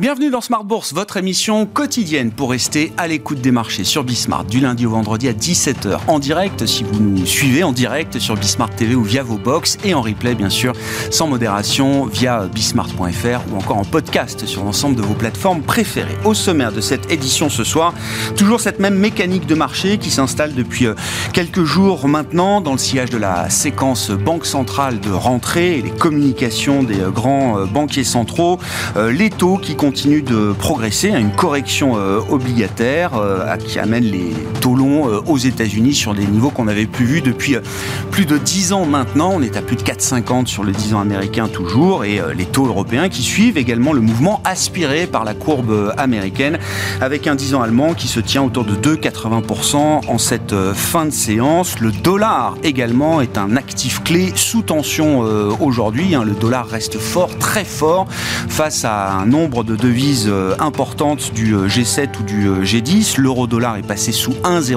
Bienvenue dans Smart Bourse, votre émission quotidienne pour rester à l'écoute des marchés sur Bismart du lundi au vendredi à 17h en direct si vous nous suivez en direct sur Bismart TV ou via vos box et en replay bien sûr sans modération via bismart.fr ou encore en podcast sur l'ensemble de vos plateformes préférées. Au sommaire de cette édition ce soir, toujours cette même mécanique de marché qui s'installe depuis euh, quelques jours maintenant dans le sillage de la séquence banque centrale de rentrée et les communications des euh, grands euh, banquiers centraux, les taux qui continue de progresser, à une correction euh, obligataire euh, qui amène les taux euh, aux États-Unis sur des niveaux qu'on n'avait plus vus depuis plus de 10 ans maintenant. On est à plus de 4,50 sur le 10 ans américain toujours et les taux européens qui suivent également le mouvement aspiré par la courbe américaine avec un 10 ans allemand qui se tient autour de 2,80% en cette fin de séance. Le dollar également est un actif clé sous tension aujourd'hui. Hein. Le dollar reste fort, très fort face à un nombre de devises euh, importantes du euh, G7 ou du euh, G10. L'euro-dollar est passé sous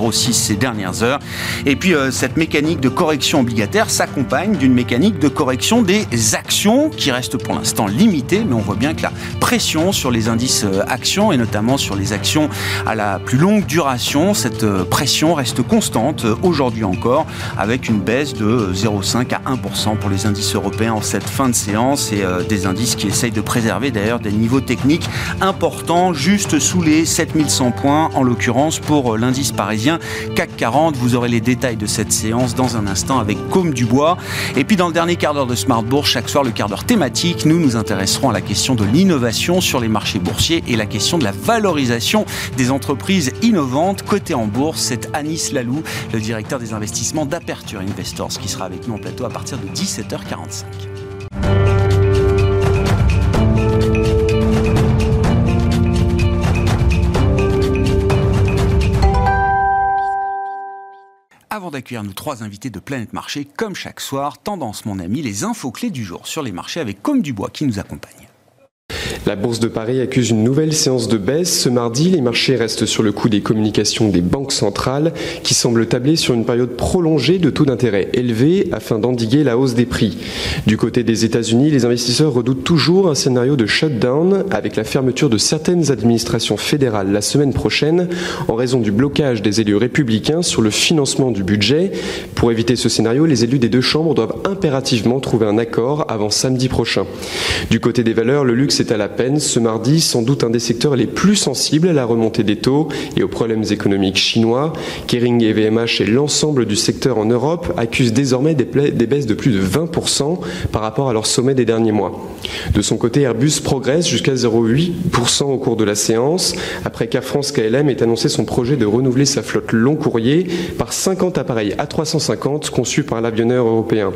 1,06 ces dernières heures. Et puis cette mécanique de correction obligataire s'accompagne d'une mécanique de correction des actions qui reste pour l'instant limitée, mais on voit bien que la pression sur les indices actions et notamment sur les actions à la plus longue duration, cette pression reste constante aujourd'hui encore avec une baisse de 0,5 à 1% pour les indices européens en cette fin de séance et des indices qui essayent de préserver d'ailleurs des niveaux techniques important, juste sous les 7100 points, en l'occurrence pour l'indice parisien CAC 40. Vous aurez les détails de cette séance dans un instant avec Côme Dubois. Et puis dans le dernier quart d'heure de Smart Bourse, chaque soir le quart d'heure thématique, nous nous intéresserons à la question de l'innovation sur les marchés boursiers et la question de la valorisation des entreprises innovantes cotées en bourse. C'est Anis Lalou, le directeur des investissements d'Aperture Investors, qui sera avec nous en plateau à partir de 17h45. Avant d'accueillir nos trois invités de Planète Marché, comme chaque soir, tendance mon ami, les infos clés du jour sur les marchés avec Comme Dubois qui nous accompagne. La Bourse de Paris accuse une nouvelle séance de baisse. Ce mardi, les marchés restent sur le coup des communications des banques centrales qui semblent tabler sur une période prolongée de taux d'intérêt élevés afin d'endiguer la hausse des prix. Du côté des États-Unis, les investisseurs redoutent toujours un scénario de shutdown avec la fermeture de certaines administrations fédérales la semaine prochaine en raison du blocage des élus républicains sur le financement du budget. Pour éviter ce scénario, les élus des deux chambres doivent impérativement trouver un accord avant samedi prochain. Du côté des valeurs, le luxe est à la peine ce mardi, sans doute un des secteurs les plus sensibles à la remontée des taux et aux problèmes économiques chinois. Kering et VMH et l'ensemble du secteur en Europe accusent désormais des, baisses de plus de 20% par rapport à leur sommet des derniers mois. De son côté, Airbus progresse jusqu'à 0,8% au cours de la séance, après qu'Air France KLM ait annoncé son projet de renouveler sa flotte long courrier par 50 appareils A350 conçus par l'avionneur européen.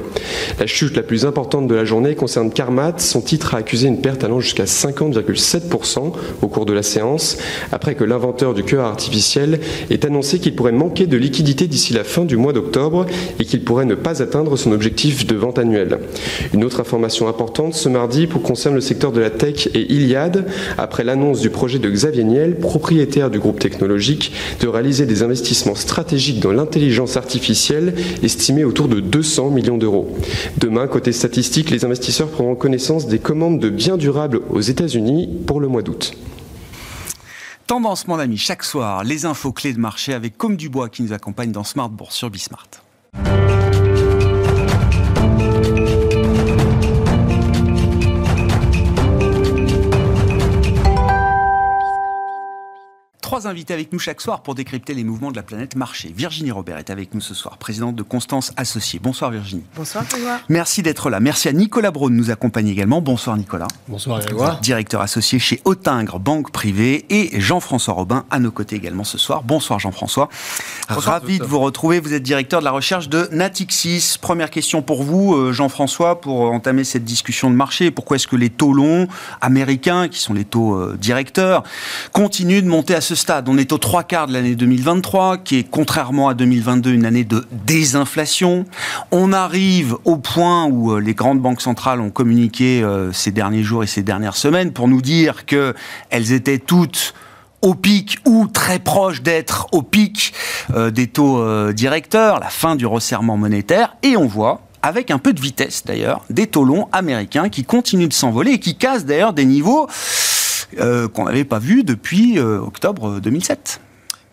La chute la plus importante de la journée concerne Carmat, son titre a accusé une perte allant jusqu'à 50,7% au cours de la séance, après que l'inventeur du cœur artificiel ait annoncé qu'il pourrait manquer de liquidité d'ici la fin du mois d'octobre et qu'il pourrait ne pas atteindre son objectif de vente annuelle. Une autre information importante ce mardi pour concerne le secteur de la tech et Iliad, après l'annonce du projet de Xavier Niel, propriétaire du groupe technologique, de réaliser des investissements stratégiques dans l'intelligence artificielle estimés autour de 200 millions d'euros. Demain, côté statistique, les investisseurs prendront connaissance des commandes de biens durables aux États-Unis pour le mois d'août. Tendance, mon ami, chaque soir, les infos clés de marché avec Comme Dubois qui nous accompagne dans Smart Bourse sur Bismart. Trois invités avec nous chaque soir pour décrypter les mouvements de la planète marché. Virginie Robert est avec nous ce soir, présidente de Constance Associés. Bonsoir Virginie. Bonsoir Grégoire. Merci d'être là. Merci à Nicolas Braun de nous accompagner également. Bonsoir Nicolas. Bonsoir Grégoire. Directeur associé chez Autingre Banque Privée et Jean-François Robin à nos côtés également ce soir. Bonsoir Jean-François. Ravi de vous retrouver. Vous êtes directeur de la recherche de Natixis. Première question pour vous euh, Jean-François pour entamer cette discussion de marché. Pourquoi est-ce que les taux longs américains, qui sont les taux euh, directeurs, continuent de monter à ce stade On est aux trois quarts de l'année 2023, qui est contrairement à 2022 une année de désinflation. On arrive au point où euh, les grandes banques centrales ont communiqué euh, ces derniers jours et ces dernières semaines pour nous dire qu'elles étaient toutes au pic ou très proches d'être au pic euh, des taux directeurs, la fin du resserrement monétaire, et on voit avec un peu de vitesse d'ailleurs, des taux longs américains qui continuent de s'envoler et qui cassent d'ailleurs des niveaux qu'on n'avait pas vu depuis octobre 2007.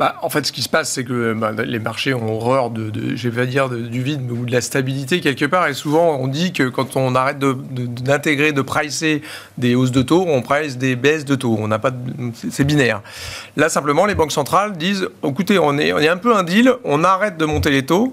Bah, en fait, ce qui se passe, c'est que bah, les marchés ont horreur de, de dire, du vide ou de la stabilité quelque part. Et souvent, on dit que quand on arrête d'intégrer, de, pricer des hausses de taux, on price des baisses de taux. On n'a pas, c'est binaire. Là, simplement, les banques centrales disent, écoutez, on est, on est un peu un deal, on arrête de monter les taux.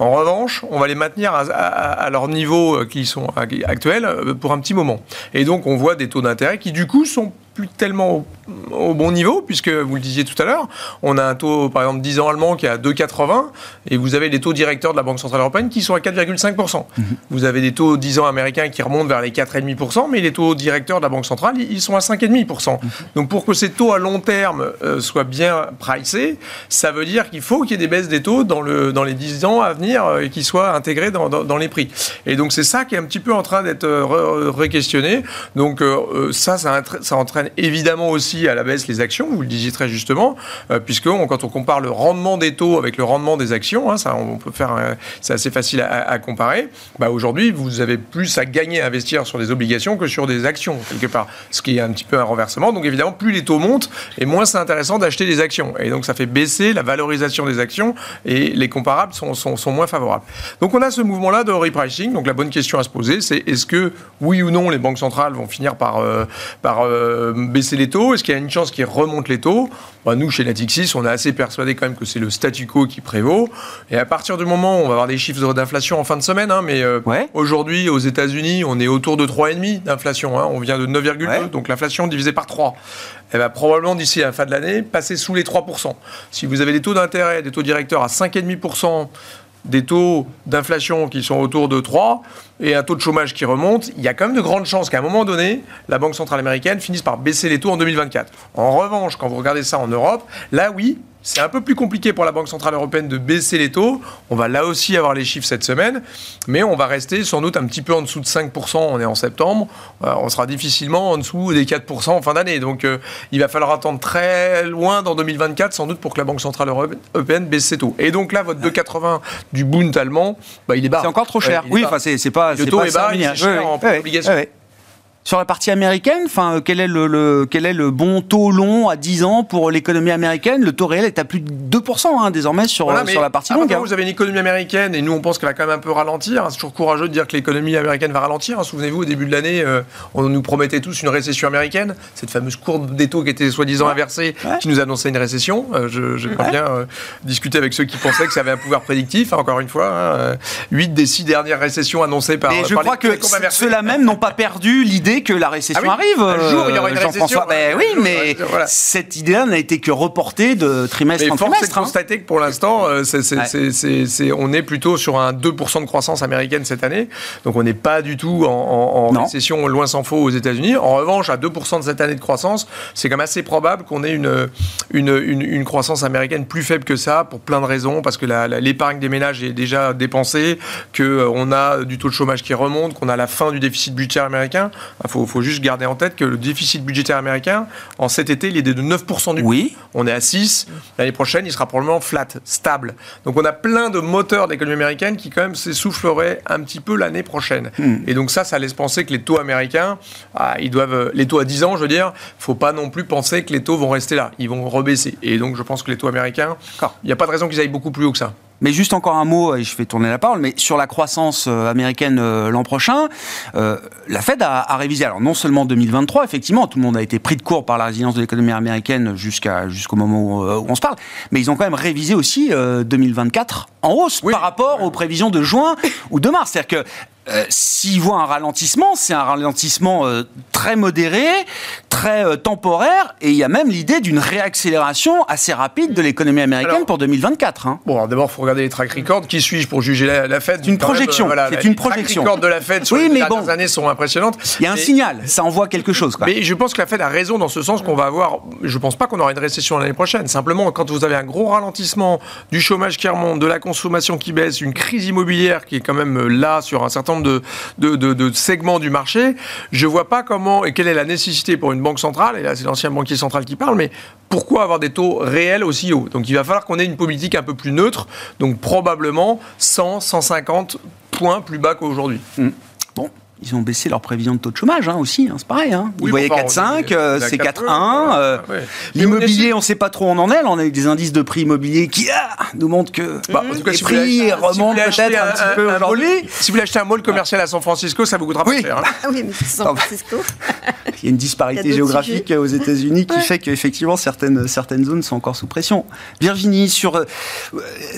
En revanche, on va les maintenir à, à leur niveau qui sont actuels euh, pour un petit moment. Et donc, on voit des taux d'intérêt qui, du coup, sont plus tellement au, bon niveau, puisque vous le disiez tout à l'heure, on a un taux, par exemple, 10 ans allemand qui est à 2,80, et vous avez les taux directeurs de la Banque Centrale Européenne qui sont à 4,5%. Mhm. Vous avez des taux 10 ans américains qui remontent vers les 4,5%, mais les taux directeurs de la Banque Centrale, ils sont à 5,5%. Mhm. Donc pour que ces taux à long terme euh, soient bien pricés, ça veut dire qu'il faut qu'il y ait des baisses des taux dans, le, dans les 10 ans à venir euh, et qui soient intégrés dans, dans, les prix. Et donc c'est ça qui est un petit peu en train d'être euh, re-questionné. Donc ça, ça, ça entraîne évidemment aussi à la baisse les actions, vous le disiez très justement, euh, puisque quand on compare le rendement des taux avec le rendement des actions, hein, ça on peut faire, c'est assez facile à, comparer. Bah, aujourd'hui, vous avez plus à gagner à investir sur des obligations que sur des actions quelque part, ce qui est un petit peu un renversement. Donc évidemment, plus les taux montent, et moins c'est intéressant d'acheter des actions, et donc ça fait baisser la valorisation des actions, et les comparables sont, sont, moins favorables. Donc on a ce mouvement-là de repricing. Donc la bonne question à se poser, c'est est-ce que oui ou non les banques centrales vont finir par, euh, par euh, baisser les taux Est-ce qu'il y a une chance qu'ils remontent les taux? Bah, Nous, chez Natixis, on est assez persuadé quand même que c'est le statu quo qui prévaut. Et à partir du moment où on va avoir des chiffres d'inflation en fin de semaine, hein, mais euh, aujourd'hui, aux États-Unis, on est autour de 3,5 d'inflation. Hein. on vient de 9,2, donc l'inflation divisée par 3. Elle va probablement, d'ici à la fin de l'année, passer sous les 3%. Si vous avez des taux d'intérêt, des taux directeurs à 5,5%, des taux d'inflation qui sont autour de 3 et un taux de chômage qui remonte, il y a quand même de grandes chances qu'à un moment donné, la Banque centrale américaine finisse par baisser les taux en 2024. En revanche, quand vous regardez ça en Europe, là oui, c'est un peu plus compliqué pour la Banque Centrale Européenne de baisser les taux. On va là aussi avoir les chiffres cette semaine, mais on va rester sans doute un petit peu en dessous de 5%, on est en septembre. Euh, on sera difficilement en dessous des 4% en fin d'année. Donc euh, il va falloir attendre très loin dans 2024 sans doute pour que la Banque Centrale Européenne baisse ses taux. Et donc là, votre 2,80 du Bund allemand, bah, il est bas. C'est encore trop cher. oui, enfin c'est pas... Le taux est bas, il est cher en obligation. Sur la partie américaine, enfin, euh, quel est le, quel est le bon taux long à 10 ans pour l'économie américaine? Le taux réel est à plus de 2% hein, désormais sur, sur la partie longue. Hein. Vous avez une économie américaine et nous on pense qu'elle va quand même un peu ralentir. C'est toujours courageux de dire que l'économie américaine va ralentir. Souvenez-vous, au début de l'année, euh, on nous promettait tous une récession américaine. Cette fameuse courbe des taux qui était soi-disant inversée, qui nous annonçait une récession. Euh, je, je bien discuter avec ceux qui pensaient que ça avait un pouvoir prédictif. encore une fois, 8 hein. des 6 dernières récessions annoncées par. Et je crois que ceux-là même n'ont pas perdu l'idée que la récession ah arrive. Un jour, il y aura une récession. Ben oui, mais cette idée-là n'a été que reportée de trimestre mais en trimestre. Force est de hein. constater que pour l'instant, euh, on est plutôt sur un 2% de croissance américaine cette année. Donc on n'est pas du tout en, récession, loin s'en faut, aux États-Unis. En revanche, à 2% de cette année de croissance, c'est quand même assez probable qu'on ait une, une, une, croissance américaine plus faible que ça pour plein de raisons. Parce que l'épargne des ménages est déjà dépensée, qu'on euh, a du taux de chômage qui remonte, qu'on a la fin du déficit budgétaire américain. Il faut, faut juste garder en tête que le déficit budgétaire américain, en cet été, il est de 9% du Oui. On est à 6. L'année prochaine, il sera probablement flat, stable. Donc on a plein de moteurs de l'économie américaine qui quand même s'essouffleraient un petit peu l'année prochaine. Hmm. Et donc ça, ça laisse penser que les taux américains, ah, ils doivent, les taux à 10 ans, je veux dire, faut pas non plus penser que les taux vont rester là. Ils vont rebaisser. Et donc je pense que les taux américains, il n'y a pas de raison qu'ils aillent beaucoup plus haut que ça. Mais juste encore un mot, et je fais tourner la parole, mais sur la croissance euh, américaine euh, l'an prochain, euh, la Fed a, révisé, alors non seulement 2023, effectivement, tout le monde a été pris de court par la résilience de l'économie américaine jusqu'à jusqu'au moment où, on se parle, mais ils ont quand même révisé aussi 2024 en hausse par rapport aux prévisions de juin ou de mars. C'est-à-dire que euh, s'ils voient un ralentissement, c'est un ralentissement euh, très modéré, très euh, temporaire, et il y a même l'idée d'une réaccélération assez rapide de l'économie américaine pour 2024. Hein. Bon, d'abord, il faut regarder les track records. Qui suis-je pour juger la, la Fed Une projection. c'est une projection. Les track records de la Fed sur les dernières années sont impressionnantes. Il y a un signal, ça envoie quelque chose. Quoi. Mais je pense que la Fed a raison dans ce sens qu'on va avoir. Je ne pense pas qu'on aura une récession l'année prochaine. Simplement, quand vous avez un gros ralentissement, du chômage qui remonte, de la consommation qui baisse, une crise immobilière qui est quand même là sur un certain nombre de, segments du marché, je ne vois pas comment et quelle est la nécessité pour une banque centrale, et là c'est l'ancien banquier central qui parle, mais pourquoi avoir des taux réels aussi hauts Donc il va falloir qu'on ait une politique un peu plus neutre, donc probablement 100, 150 points plus bas qu'aujourd'hui. Mmh. Ils ont baissé leur prévision de taux de chômage hein, aussi, hein, c'est pareil. Hein. Ils voyaient 4,5, euh, c'est 4,1. Euh, l'immobilier, on ne sait pas trop où on en est. on a eu des indices de prix immobiliers qui ah, nous montrent que bah, en tout cas, les prix remontent peut-être un, petit peu aujourd'hui. Si vous voulez acheter un mall commercial à San Francisco, ça vous coûtera pas cher. Ah oui, mais San Francisco. Il y a une disparité géographique aux États-Unis qui fait qu'effectivement certaines, certaines zones sont encore sous pression. Virginie, sur euh,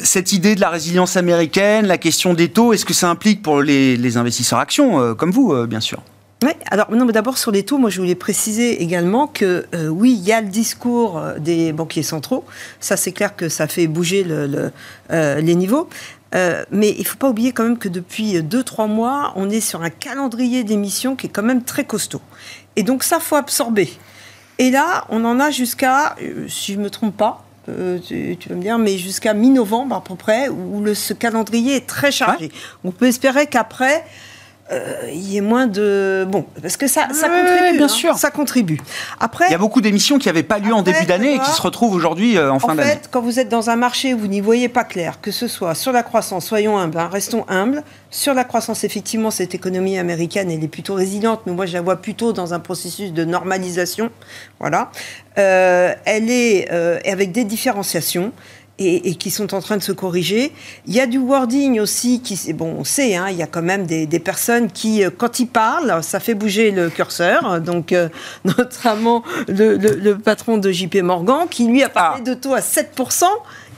cette idée de la résilience américaine, la question des taux, est-ce que ça implique pour les, les investisseurs actions comme vous, euh, bien sûr. Oui, alors non, mais d'abord sur les taux, moi je voulais préciser également que euh, oui, il y a le discours euh, des banquiers centraux. Ça, c'est clair que ça fait bouger le, les niveaux. mais il ne faut pas oublier quand même que depuis 2-3 mois, on est sur un calendrier d'émissions qui est quand même très costaud. Et donc ça, faut absorber. Et là, on en a jusqu'à, si je ne me trompe pas, tu, vas me dire, mais jusqu'à mi-novembre à peu près, où le, ce calendrier est très chargé. On peut espérer qu'après, il y ait moins de bon parce que ça, ça contribue bien hein. sûr. Ça contribue. Après il y a beaucoup d'émissions qui n'avaient pas lieu en début d'année et qui se retrouvent aujourd'hui euh, en fin d'année. en fait quand vous êtes dans un marché où vous n'y voyez pas clair que ce soit sur la croissance soyons humbles hein, restons humbles sur la croissance effectivement cette économie américaine elle est plutôt résiliente mais moi je la vois plutôt dans un processus de normalisation voilà. Euh, elle est avec des différenciations et, qui sont en train de se corriger. Il y a du wording aussi qui, bon, on sait, hein, il y a quand même des, personnes qui, euh, quand ils parlent, ça fait bouger le curseur. Donc, euh, notamment le, patron de JP Morgan, qui lui a parlé ah. de taux à 7%.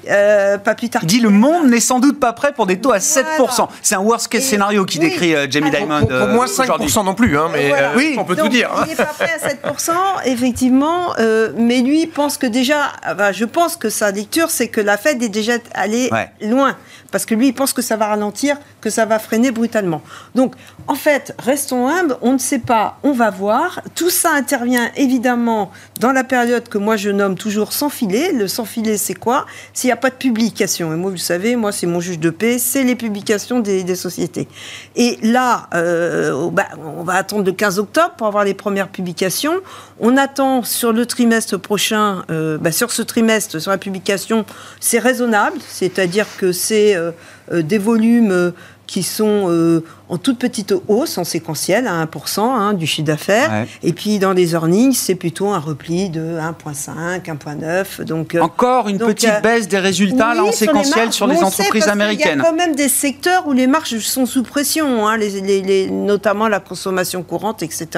Euh, pas plus tard. Il dit le monde n'est sans doute pas prêt pour des taux à 7%. C'est un worst case scénario qui décrit euh, Jamie Dimon. Pour, pour, moins 5% non plus, hein, mais euh, oui, on peut tout dire. Il n'est pas prêt à 7%, effectivement, mais lui pense que déjà, je pense que sa lecture, c'est que la Fed est déjà allée loin parce que lui, il pense que ça va ralentir, que ça va freiner brutalement. Donc, en fait, restons humbles, on ne sait pas, on va voir. Tout ça intervient évidemment dans la période que moi je nomme toujours sans filet. Le sans filet, c'est quoi? S'il n'y a pas de publication. Et moi, vous savez, moi, c'est mon juge de paix, c'est les publications des, sociétés. Et là, euh, bah, on va attendre le 15 octobre pour avoir les premières publications. On attend sur le trimestre prochain, euh, bah, sur ce trimestre, sur la publication, c'est raisonnable, c'est-à-dire que c'est euh, des volumes euh, qui sont en toute petite hausse en séquentiel à 1% hein, du chiffre d'affaires. Et puis dans les earnings, c'est plutôt un repli de 1,5, 1,9. Donc, Encore une petite baisse des résultats là, en séquentiel sur les, entreprises américaines. Il y a quand même des secteurs où les marges sont sous pression, hein, les, notamment la consommation courante, etc.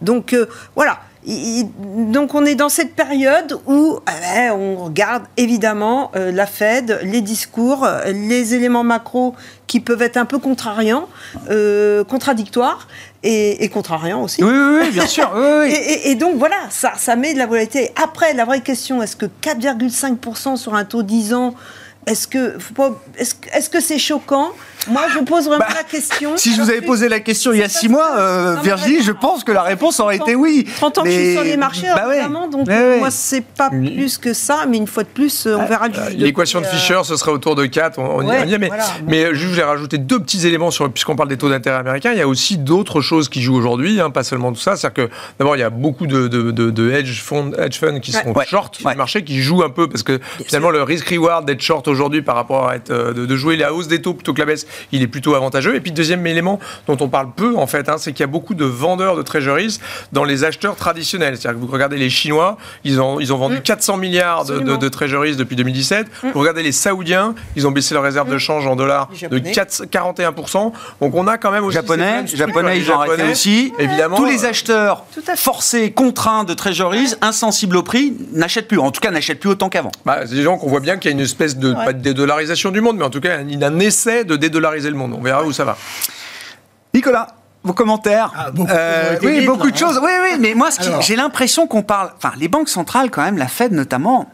Donc voilà donc on est dans cette période où eh, on regarde évidemment euh, la Fed, les discours, les éléments macro qui peuvent être un peu contrariants, euh, contradictoires et, contrariants aussi. Oui, oui, bien sûr. et, donc voilà, ça, ça met de la volatilité. Après, la vraie question, est-ce que 4,5% sur un taux 10 ans, est-ce que est-ce que c'est choquant? Moi, je pose vraiment bah, la question. Si je vous avais posé la question il y a six mois, euh, Virginie, je pense que la réponse aurait été oui. 30 ans que je suis sur les marchés, bah évidemment, donc euh, moi, c'est pas plus que ça, mais une fois de plus, euh, on verra du L'équation de Fischer, ce serait autour de 4, on, y revient, mais, mais je voulais rajouter deux petits éléments, sur, puisqu'on parle des taux d'intérêt américains, il y a aussi d'autres choses qui jouent aujourd'hui, hein, pas seulement tout ça, c'est-à-dire que d'abord, il y a beaucoup de, de, de, hedge, funds, hedge funds qui sont short du marché, qui jouent un peu, parce que finalement, le risk-reward d'être short aujourd'hui par rapport à être, de, jouer la hausse des taux plutôt que la baisse, il est plutôt avantageux et puis deuxième élément dont on parle peu en fait, hein, c'est qu'il y a beaucoup de vendeurs de treasuries dans les acheteurs traditionnels. C'est-à-dire que vous regardez les Chinois, ils ont, ils ont vendu 400 mm. milliards de, de, treasuries depuis 2017. Mm. Vous regardez les Saoudiens, ils ont baissé leur réserve de mm. change en dollars de 4, 41%. Donc on a quand même aussi... Japonais, Japonais ils ont arrêté aussi. Évidemment. Tous les acheteurs forcés, contraints de treasuries, insensibles au prix, n'achètent plus. En tout cas, n'achètent plus autant qu'avant. Bah, c'est des gens qu'on voit bien qu'il y a une espèce de, pas de dédollarisation du monde, mais en tout cas, il y a un essai de dédollariser le monde. On verra où ça va. Nicolas vos commentaires. Ah, beaucoup, euh, oui, beaucoup de choses. Oui, oui, mais moi, j'ai l'impression qu'on parle. Enfin, les banques centrales, quand même, la Fed notamment,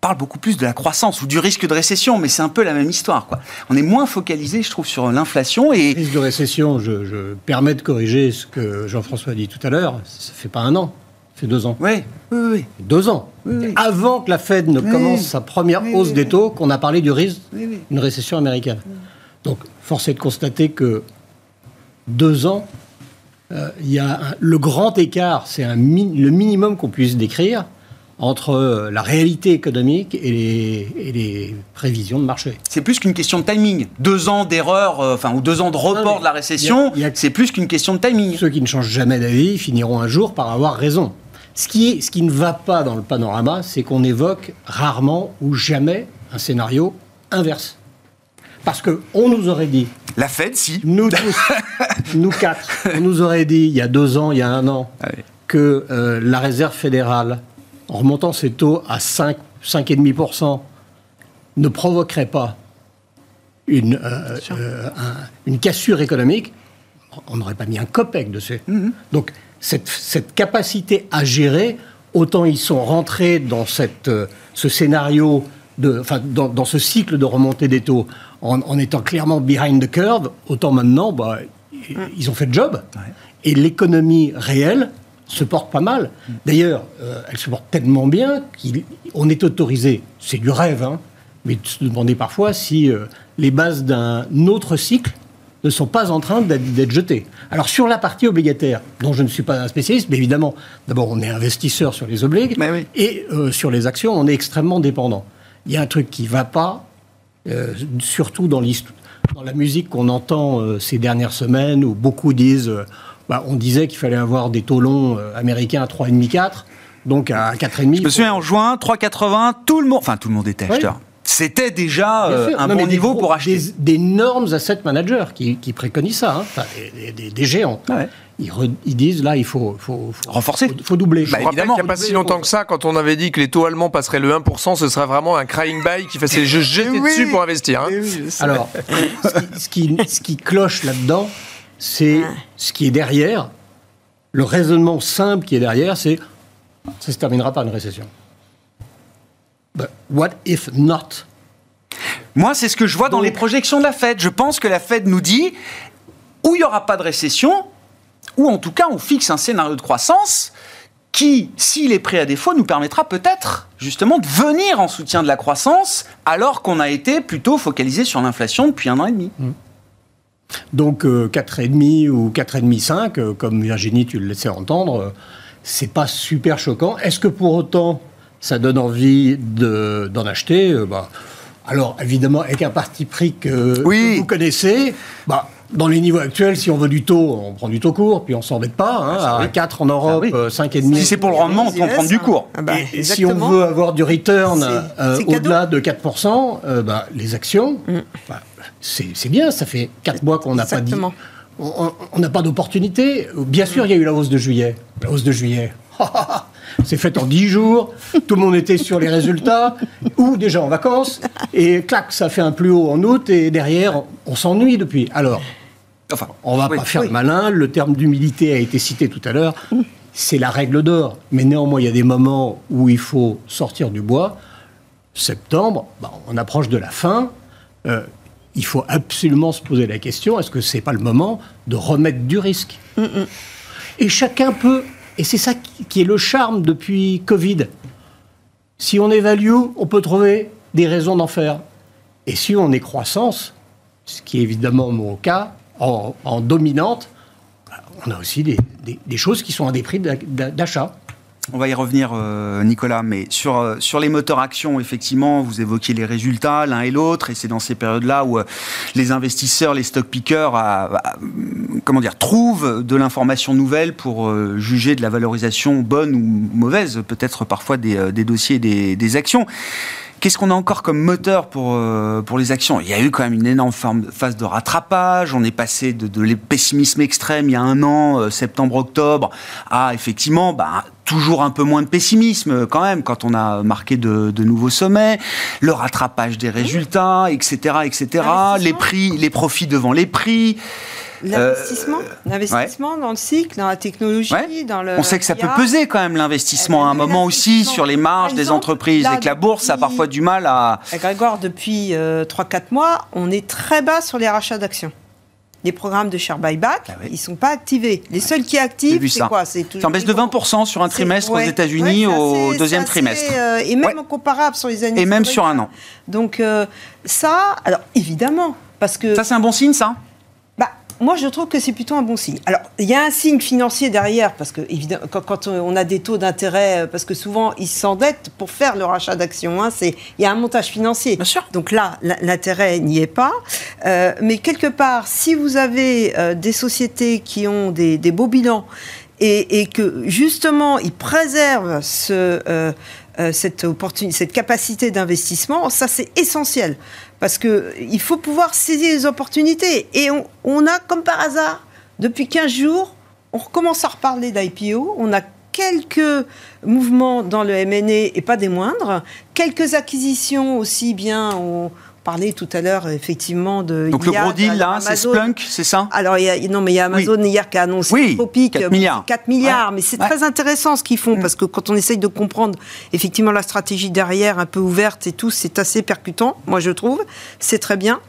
parle beaucoup plus de la croissance ou du risque de récession, mais c'est un peu la même histoire. Quoi. On est moins focalisé, je trouve, sur l'inflation. Et... Le risque de récession, je, je permets de corriger ce que Jean-François a dit tout à l'heure, ça fait pas un an, fait deux ans. Oui, oui, oui. Deux ans. Avant que la Fed ne commence sa première hausse des taux, qu'on a parlé du risque d'une récession américaine. Donc, force est de constater que deux ans, euh, il y a le grand écart, c'est le minimum qu'on puisse décrire entre euh, la réalité économique et les, prévisions de marché. C'est plus qu'une question de timing. Deux ans d'erreur, euh, enfin, ou deux ans de report de la récession, c'est plus qu'une question de timing. Ceux qui ne changent jamais d'avis finiront un jour par avoir raison. Ce qui, ce qui ne va pas dans le panorama, c'est qu'on évoque rarement ou jamais un scénario inverse. Parce qu'on nous aurait dit. La Fed, si. Nous tous, nous quatre, on nous aurait dit il y a deux ans, il y a un an, ah que euh, la réserve fédérale en remontant ces taux à 5, 5,5%, ne provoquerait pas une, euh, euh, une cassure économique, on n'aurait pas mis un copec dessus. Mm-hmm. Donc, cette, cette, capacité à gérer, autant ils sont rentrés dans cette, euh, ce scénario, de, enfin, dans, dans, ce cycle de remontée des taux en, étant clairement behind the curve, autant maintenant, bah, mm. ils ont fait le job. Et l'économie réelle, se porte pas mal. D'ailleurs, euh, elle se porte tellement bien qu'on est autorisé, c'est du rêve, hein, mais de se demander parfois si euh, les bases d'un autre cycle ne sont pas en train d'être jetées. Alors sur la partie obligataire, dont je ne suis pas un spécialiste, mais évidemment, d'abord on est investisseur sur les obligues, et euh, sur les actions, on est extrêmement dépendant. Il y a un truc qui ne va pas, surtout dans, dans la musique qu'on entend ces dernières semaines, où beaucoup disent bah, on disait qu'il fallait avoir des taux longs euh, américains à 3,5-4, donc à 4,5. Je me souviens en juin, 3,80, tout le monde, enfin tout le monde était acheteur. C'était déjà euh, un bon niveau pour acheter. Des, normes asset managers qui, préconisent ça, hein. des, géants. Ils, disent là, il faut, renforcer, il faut, doubler. Bah, évidemment, il n'y a pas si longtemps que ça, quand on avait dit que les taux allemands passeraient le 1%, ce serait vraiment un crying buy qui faisait je jeter dessus pour investir. Hein. Alors, ce qui, ce qui cloche là-dedans, c'est ce qui est derrière. Le raisonnement simple qui est derrière, c'est ça ne se terminera pas une récession. But what if not? Moi, c'est ce que je vois dans les projections de la Fed. Je pense que la Fed nous dit où il n'y aura pas de récession, ou en tout cas, on fixe un scénario de croissance qui, s'il est prêt à défaut, nous permettra peut-être justement de venir en soutien de la croissance, alors qu'on a été plutôt focalisé sur l'inflation depuis un an et demi. Mm. Donc 4,5 euh, ou 4,5, 5, euh, comme Virginie, tu le laissais entendre, euh, c'est pas super choquant. Est-ce que pour autant, ça donne envie d'en acheter bah, Alors, évidemment, avec un parti pris que, vous connaissez, bah, dans les niveaux actuels, si on veut du taux, on prend du taux court, puis on s'embête pas. Hein, ah, à 4 en Europe, 5,5. Si c'est pour le rendement, on peut prendre du court. Ah bah, et, si on veut avoir du return au-delà de 4%, les actions, mm c'est bien, ça fait 4 mois qu'on n'a pas dit. On n'a pas d'opportunité. Bien sûr, il y a eu la hausse de juillet. La hausse de juillet. c'est fait en 10 jours. Tout le monde était sur les résultats, ou déjà en vacances. Et clac, ça fait un plus haut en août, et derrière, on s'ennuie depuis. Alors, enfin, on va pas faire le malin. Le terme d'humilité a été cité tout à l'heure. C'est la règle d'or. Mais néanmoins, il y a des moments où il faut sortir du bois. Septembre, bah, on approche de la fin. Euh, il faut absolument se poser la question est-ce que ce n'est pas le moment de remettre du risque? Et chacun peut, et c'est ça qui est le charme depuis Covid. Si on évalue, on peut trouver des raisons d'en faire. Et si on est croissance, ce qui est évidemment mon cas, en, dominante, on a aussi des, des, choses qui sont à des prix d'achat. On va y revenir, euh, Nicolas, mais sur, euh, sur les moteurs actions, effectivement, vous évoquiez les résultats l'un et l'autre, et c'est dans ces périodes-là où euh, les investisseurs, les stock pickers, comment dire, trouvent de l'information nouvelle pour juger de la valorisation bonne ou mauvaise, peut-être parfois des, des dossiers, des, des actions. Qu'est-ce qu'on a encore comme moteur pour, euh, pour les actions? Il y a eu quand même une énorme phase de rattrapage. On est passé de, de pessimisme extrême il y a un an, euh, septembre-octobre, à effectivement bah, toujours un peu moins de pessimisme quand même quand on a marqué de, de nouveaux sommets, le rattrapage des résultats, etc., etc. Les prix, les profits devant les prix. L'investissement, euh, l'investissement dans le cycle, dans la technologie, dans le. On sait que ça peut peser quand même l'investissement à un moment aussi sur les marges des entreprises et que la bourse a parfois du mal à. Grégoire, depuis 3-4 euh, mois, on est très bas sur les rachats d'actions. Les programmes de share buyback, ah ils ne sont pas activés. Les seuls qui activent, c'est quoi? C'est en baisse de 20% sur un trimestre aux États-Unis au deuxième trimestre. Euh, et même comparable sur les années. Et même sur un an. Donc ça, alors évidemment, parce que. Ça, c'est un bon signe, ça? Moi, je trouve que c'est plutôt un bon signe. Alors, il y a un signe financier derrière, parce que, évidemment, quand, on a des taux d'intérêt, euh, parce que souvent, ils s'endettent pour faire le rachat d'actions. Hein, il y a un montage financier. Bien sûr. Donc là, l'intérêt n'y est pas. Euh, mais quelque part, si vous avez euh, des sociétés qui ont des, beaux bilans et, que, justement, ils préservent ce... cette, opportunité, cette capacité d'investissement, ça c'est essentiel. Parce qu'il faut pouvoir saisir les opportunités. Et on, a, comme par hasard, depuis 15 jours, on recommence à reparler d'IPO. On a quelques mouvements dans le MNE et pas des moindres. Quelques acquisitions aussi bien parlait tout à l'heure effectivement de. Donc le gros deal là, c'est Splunk, c'est ça? Alors il y a, non, mais il y a Amazon hier qui a annoncé oui, 4 milliards. 4 milliards, mais c'est très intéressant ce qu'ils font mm. parce que quand on essaye de comprendre effectivement la stratégie derrière, un peu ouverte et tout, c'est assez percutant, moi je trouve. C'est très bien.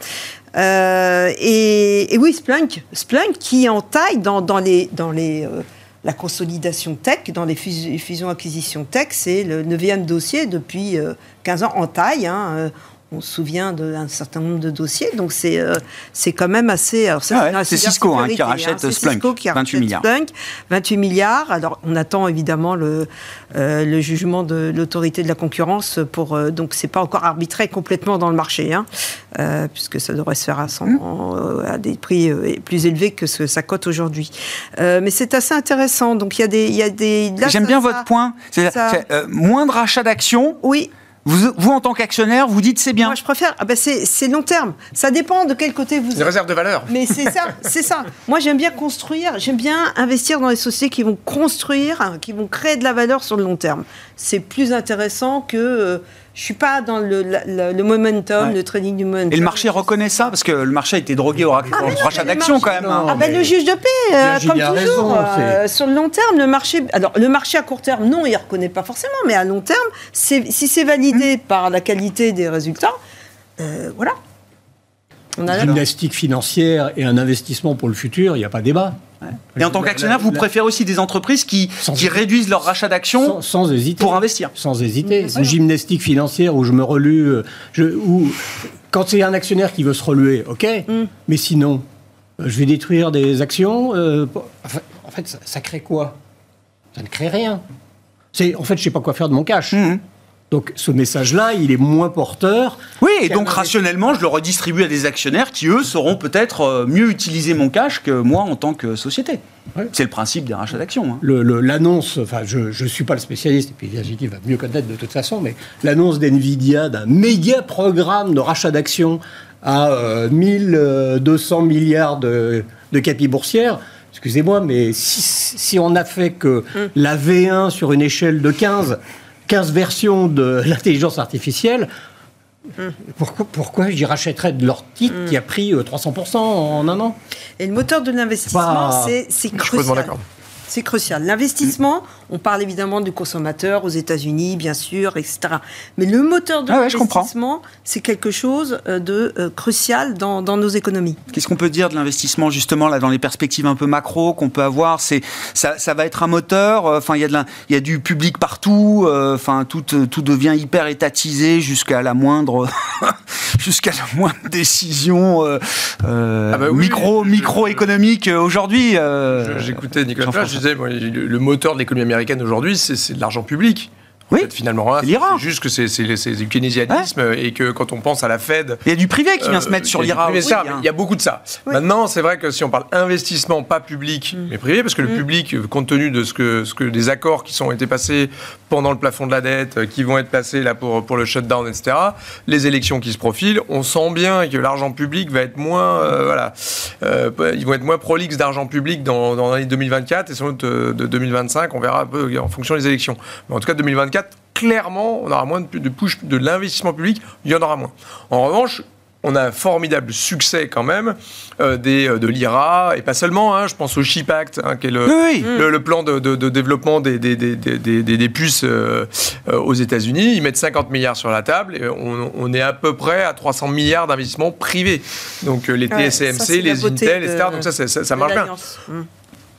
Euh, et, oui, Splunk, Splunk qui est en taille dans, dans les dans les euh, la consolidation tech, dans les fusions-acquisitions tech, c'est le neuvième dossier depuis 15 euh, ans en taille. Hein, on se souvient d'un certain nombre de dossiers, donc c'est euh, c'est quand même assez. Ah c'est Cisco hein, qui rachète hein, Splunk, Cisco qui 28 milliards. Splunk, 28 milliards. Alors on attend évidemment le, euh, le jugement de l'autorité de la concurrence pour euh, donc c'est pas encore arbitré complètement dans le marché, hein, puisque ça devrait se faire à, mmh. à des prix plus élevés que ce que ça cote aujourd'hui. mais c'est assez intéressant. Donc il y a des il y a des. J'aime bien votre point. C'est moins de rachat d'actions. Oui. Vous, vous, en tant qu'actionnaire, vous dites c'est bien. Moi, je préfère. Ah ben c'est long terme. Ça dépend de quel côté vous. Une réserve de valeur. Mais c'est ça, c'est ça. Moi, j'aime bien construire. J'aime bien investir dans les sociétés qui vont construire, hein, qui vont créer de la valeur sur le long terme. C'est plus intéressant que. Euh, je suis pas dans le, le, momentum, le trading du momentum. Et le marché reconnaît ça parce que le marché a été drogué au, ah, rachat d'actions quand même. Hein. Ah ben, le juge de paix, euh, comme toujours, euh, sur le long terme, le marché. Alors le marché à court terme, non, il reconnaît pas forcément, mais à long terme, si c'est validé mmh. par la qualité des résultats, euh, voilà. On a gymnastique financière et un investissement pour le futur, il n'y a pas débat. Et en tant qu'actionnaire, vous préférez aussi des entreprises qui, qui réduisent leur rachat d'actions sans, hésiter. pour investir Sans hésiter. C'est une gymnastique financière où je me relue. Euh, je, où, quand c'est un actionnaire qui veut se reluer, ok. Mm. Mais sinon, euh, je vais détruire des actions. Euh, en fait, ça, crée quoi? Ça ne crée rien. En fait, je ne sais pas quoi faire de mon cash. Mm. Donc ce message-là, il est moins porteur. Oui, et donc rationnellement, je le redistribue à des actionnaires qui, eux, sauront peut-être euh, mieux utiliser mon cash que moi en tant que société. C'est le principe des rachats d'actions. Hein. L'annonce, enfin, je ne suis pas le spécialiste, et puis Virginie va mieux connaître de toute façon, mais l'annonce d'NVIDIA d'un méga programme de rachat d'actions à 1200 euh, milliards de, de capis boursières, excusez-moi, mais si, si, on a fait que hum. la V1 sur une échelle de 15 15 versions de l'intelligence artificielle, pourquoi, pourquoi j'y rachèterais de leur titre qui a pris 300% euh, en un an? Et le moteur de l'investissement, c'est crucial. C'est crucial. L'investissement, on parle évidemment du consommateur aux États-Unis, bien sûr, etc. Mais le moteur de ah l'investissement, c'est quelque chose euh, de euh, crucial dans, nos économies. Qu'est-ce qu'on peut dire de l'investissement justement là dans les perspectives un peu macro qu'on peut avoir? C'est ça, ça, va être un moteur? Euh, enfin, il y a y du public partout. Enfin, tout, tout devient hyper étatisé jusqu'à la moindre jusqu'à la moindre décision ah bah micro micro économique aujourd'hui. J'écoutais Nicolas, je disais le moteur de l'économie américaine aujourd'hui, c'est de l'argent public. Oui, finalement, c'est juste que c'est du keynésianisme et que quand on pense à la Fed. Il y a du privé qui vient se mettre sur l'IRA. Oui, hein. il y a beaucoup de ça. Maintenant, c'est vrai que si on parle investissement, pas public, mm. mais privé, parce que le mm. public, compte tenu de ce que, ce que des accords qui sont été passés pendant le plafond de la dette, euh, qui vont être passés là pour, pour le shutdown, etc., les élections qui se profilent, on sent bien que l'argent public va être moins. Euh, voilà. Euh, ils vont être moins prolixes d'argent public dans, dans l'année 2024 et sans doute de 2025. On verra un peu en fonction des élections. Mais en tout cas, 2024, clairement, on aura moins de, de push de l'investissement public, il y en aura moins. En revanche, on a un formidable succès quand même euh, des, euh, de l'IRA, et pas seulement, hein, je pense au Chip Act, hein, qui est le, le, plan de, de, développement des, des, des, des puces euh, aux États-Unis. Ils mettent 50 milliards sur la table, et on, on est à peu près à 300 milliards d'investissements privés. Donc les TSMC, les Intel, etc. Donc ça, ça, marche bien.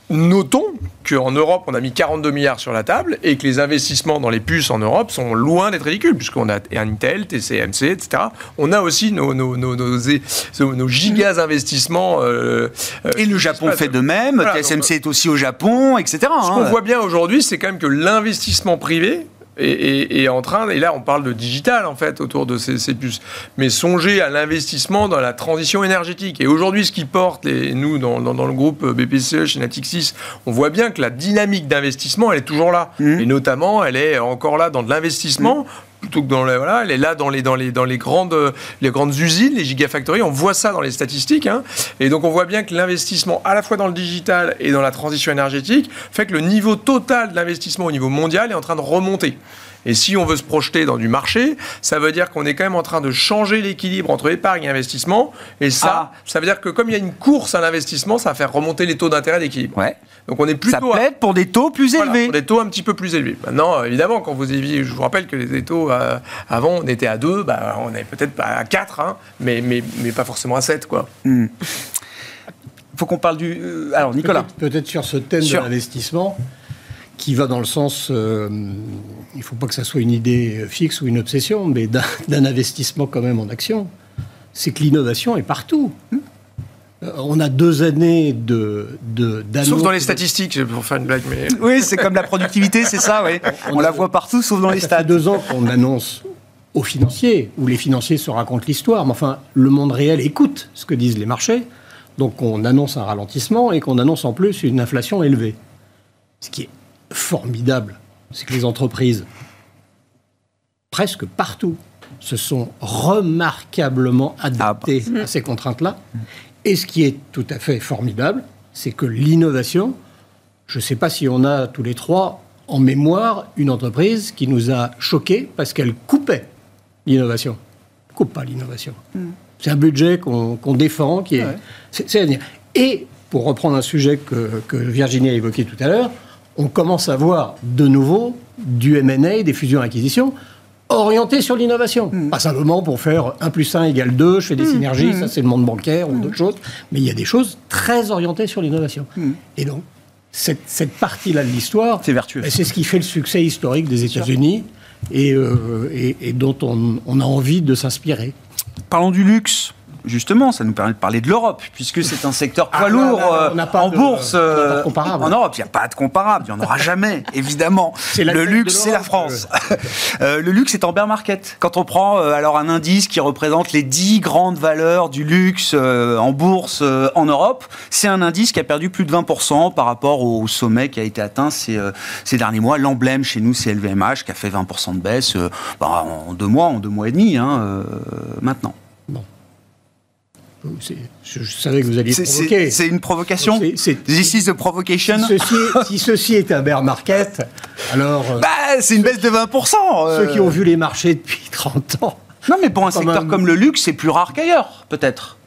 Notons qu'en Europe, on a mis 42 milliards sur la table et que les investissements dans les puces en Europe sont loin d'être ridicules, puisqu'on a Intel, TCMC, etc. On a aussi nos, nos, nos, nos, gigas investissements. Euh, et le Japon fait de même, TSMC est aussi au Japon, etc. Ce qu'on hein. voit bien aujourd'hui, c'est quand même que l'investissement privé et, en train, et là on parle de digital en fait autour de ces, puces, mais songez à l'investissement dans la transition énergétique. Et aujourd'hui, ce qui porte, et nous dans, le groupe BPCE chez Natixis, on voit bien que la dynamique d'investissement, elle est toujours là. Mmh. Et notamment, elle est encore là dans de l'investissement plutôt que dans les, elle est là dans les, dans les, dans les, grandes, les grandes usines, les gigafactories. On voit ça dans les statistiques. Hein. Et donc, on voit bien que l'investissement, à la fois dans le digital et dans la transition énergétique, fait que le niveau total de l'investissement au niveau mondial est en train de remonter. Et si on veut se projeter dans du marché, ça veut dire qu'on est quand même en train de changer l'équilibre entre épargne et investissement. Et ça, ah. ça veut dire que comme il y a une course à l'investissement, ça va faire remonter les taux d'intérêt d'équilibre. Ouais. Donc on est plutôt ça plaide pour des taux plus élevés. pour des taux un petit peu plus élevés. Maintenant, évidemment, quand vous aviez, je vous rappelle que les taux euh, avant, on était à 2, bah, on est peut-être à 4, hein, mais, mais, mais, pas forcément à 7. Quoi. Hmm. faut qu'on parle du. Euh, alors, Nicolas. Peut-être sur ce thème de l'investissement, qui va dans le sens, euh, il ne faut pas que ça soit une idée fixe ou une obsession, mais d'un investissement quand même en action, c'est que l'innovation est partout. Euh, on a deux années de, de Sauf dans les statistiques, pour faire une blague. Mais... Oui, c'est comme la productivité, c'est ça, oui. On, la voit partout, sauf dans les stats. Ça fait deux ans qu'on annonce aux financiers, où les financiers se racontent l'histoire, mais enfin, le monde réel écoute ce que disent les marchés. Donc on annonce un ralentissement et qu'on annonce en plus une inflation élevée. Ce qui est formidable, c'est que les entreprises, presque partout, se sont remarquablement adaptées ah bah. à ces contraintes-là. Et ce qui est tout à fait formidable, c'est que l'innovation, je ne sais pas si on a tous les trois en mémoire une entreprise qui nous a choqués parce qu'elle coupait l'innovation. Coupe pas l'innovation. Hmm. C'est un budget qu'on défend, qui est. Et pour reprendre un sujet que, que Virginie a évoqué tout à l'heure, on commence à voir de nouveau du M&A, des fusions-acquisitions, orienté sur l'innovation. Hmm. Pas simplement pour faire 1 plus 1 égale 2, je fais des hmm. synergies, ça hmm. c'est le monde bancaire ou d'autres choses, mais il y a des choses très orientées sur l'innovation. Et donc, cette, partie-là de l'histoire, c'est vertueux. C'est ce qui fait le succès historique des États-Unis euh, et, et, dont on, on a envie de s'inspirer. Parlons du luxe justement, ça nous permet de parler de l'Europe, puisque c'est un secteur poids ah, lourd euh, en bourse euh, en Europe. Il n'y a pas de comparable, il n'y en aura jamais, évidemment. Le luxe, c'est la France. Euh, le luxe est en bear market. Quand on prend alors un indice qui représente les 10 grandes valeurs du luxe en bourse en Europe, c'est un indice qui a perdu plus de 20% par rapport au sommet qui a été atteint ces, ces derniers mois. L'emblème chez nous, c'est LVMH qui a fait 20% de baisse bah, en deux mois, en deux mois et demi, hein, maintenant. Je, savais que vous alliez provoquer. C'est une provocation C'est This is a provocation si ceci, est un bear market, alors... Euh, bah, c'est une baisse de 20% euh. Ceux qui ont vu les marchés depuis 30 ans... Non, mais pour un secteur comme le luxe, c'est plus rare qu'ailleurs, peut-être.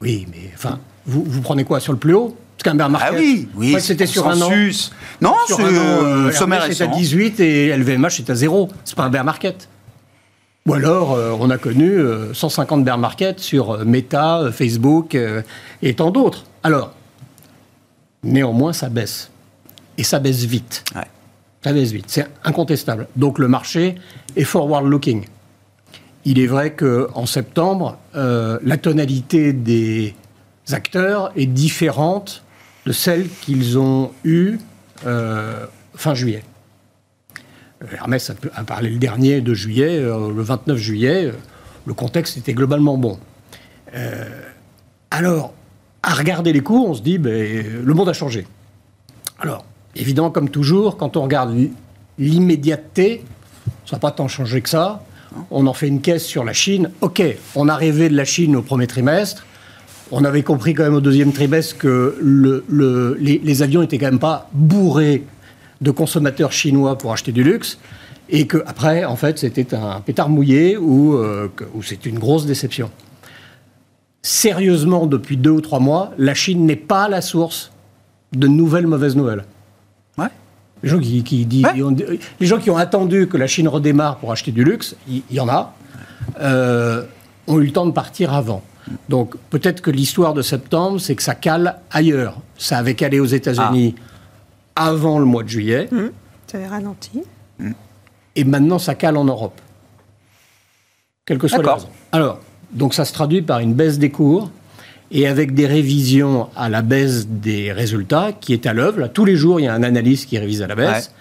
Oui, mais enfin, vous, vous prenez quoi sur le plus haut? Parce qu'un bear market... Ah oui, oui c'était sur un an. Non, c'est euh, sommet est à 18 et LVMH est à 0. C'est pas un bear market. Ou alors, euh, on a connu 150 euh, bear markets sur euh, Meta, Facebook et tant d'autres. Alors, néanmoins, ça baisse. Et ça baisse vite. Ça baisse vite. C'est incontestable. Donc, le marché est forward-looking. Il est vrai qu'en septembre, la tonalité des acteurs est différente de celle qu'ils ont eue fin juillet. Hermès a, parlé le dernier de juillet, euh, le 29 juillet, euh, le contexte était globalement bon. Euh, alors, à regarder les cours, on se dit, ben, le monde a changé. Alors, évidemment, comme toujours, quand on regarde l'immédiateté, ça n'a pas tant changé que ça. On en fait une caisse sur la Chine. OK, on a rêvé de la Chine au premier trimestre. On avait compris quand même au deuxième trimestre que les, les, avions n'étaient quand même pas bourrés de consommateurs chinois pour acheter du luxe, et que après, en fait, c'était un pétard mouillé ou, euh, c'est une grosse déception. Sérieusement, depuis deux ou trois mois, la Chine n'est pas la source de nouvelles mauvaises nouvelles. Ouais. Les gens qui, disent, les gens qui ont attendu que la Chine redémarre pour acheter du luxe, il y, en a, euh, ont eu le temps de partir avant. Donc peut-être que l'histoire de septembre, c'est que ça cale ailleurs. Ça avait calé aux États-Unis ah. Avant le mois de juillet. Mmh. Ça avait ralenti. Mmh. Et maintenant, ça cale en Europe. Quelle que soit la raison. Alors, donc ça se traduit par une baisse des cours et avec des révisions à la baisse des résultats qui est à l'œuvre. Tous les jours, il y a un analyste qui révise à la baisse.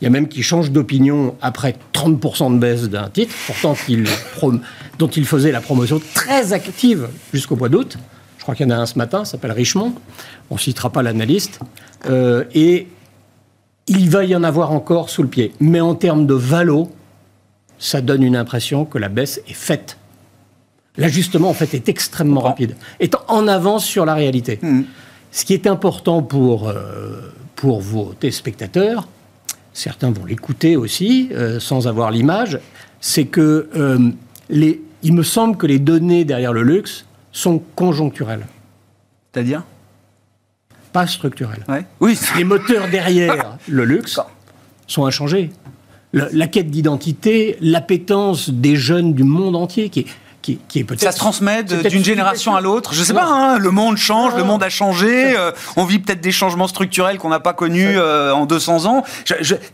Il y a même qui change d'opinion après 30% de baisse d'un titre, pourtant dont il faisait la promotion très active jusqu'au mois d'août. Je crois qu'il y en a un ce matin, s'appelle Richemont. On ne citera pas l'analyste. Euh, et il va y en avoir encore sous le pied. Mais en termes de valo, ça donne une impression que la baisse est faite l'ajustement en fait est extrêmement rapide, est en avance sur la réalité. Hmm. Ce qui est important pour, euh, pour vos téléspectateurs, certains vont l'écouter aussi euh, sans avoir l'image, c'est que euh, les, il me semble que les données derrière le luxe sont conjoncturelles. C'est-à-dire? Pas structurelles. Oui. Les moteurs derrière le luxe sont inchangés. la quête d'identité, l'appétence des jeunes du monde entier, qui est qui, est peut-être. Ça se transmet d'une génération à l'autre. Je sais pas, hein, le monde change, le monde a changé. Euh, on vit peut-être des changements structurels qu'on n'a pas connus euh, en 200 ans.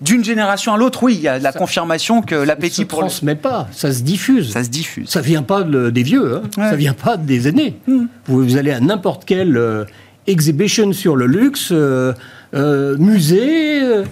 d'une génération à l'autre, oui, il y a la confirmation que l'appétit pour. Ça ne se transmet pas, ça se diffuse. Ça se diffuse. Ça vient pas des vieux, hein. ça vient pas des aînés. Hmm. Vous, allez à n'importe quelle euh, exhibition sur le luxe, musée,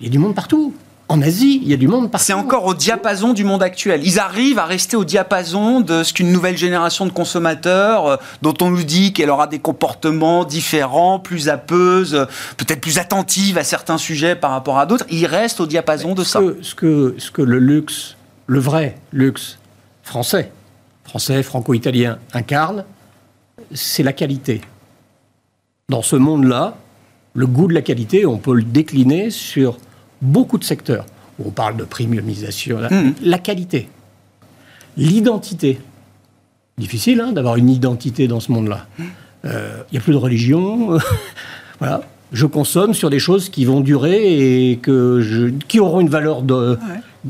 il y a du monde partout. En Asie, il y a du monde C'est encore au diapason du monde actuel. Ils arrivent à rester au diapason de ce qu'une nouvelle génération de consommateurs, euh, dont on nous dit qu'elle aura des comportements différents, plus apeuses, euh, peut-être plus attentives à certains sujets par rapport à d'autres. Ils restent au diapason de ce ça. Que, ce, que, ce que le luxe, le vrai luxe français, français, franco-italien, incarne, c'est la qualité. Dans ce monde-là, le goût de la qualité, on peut le décliner sur beaucoup de secteurs on parle de premiumisation, mmh. la qualité, l'identité. Difficile hein, d'avoir une identité dans ce monde-là. Il mmh. n'y euh, a plus de religion. voilà. Je consomme sur des choses qui vont durer et que je, qui auront une valeur de,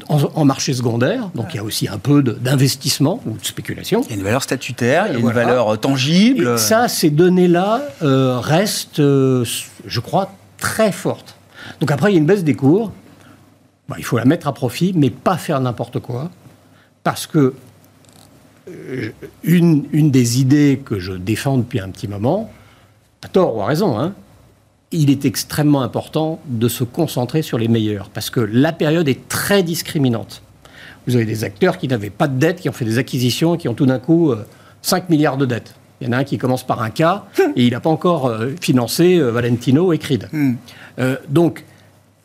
en, marché secondaire. Donc il y a aussi un peu d'investissement ou de spéculation. Il y a une valeur statutaire, il y a une valeur tangible. Et ça, ces données-là euh, restent, euh, je crois, très fortes. Donc après, il y a une baisse des cours. Il faut la mettre à profit, mais pas faire n'importe quoi. Parce que euh, une, une, des idées que je défends depuis un petit moment, à tort ou à raison, hein, il est extrêmement important de se concentrer sur les meilleurs. Parce que la période est très discriminante. Vous avez des acteurs qui n'avaient pas de dette, qui ont fait des acquisitions, qui ont tout d'un coup 5 euh, milliards de dettes. Il y en a un qui commence par un K et il n'a pas encore euh, financé Valentino et Creed. Hmm. Euh, donc,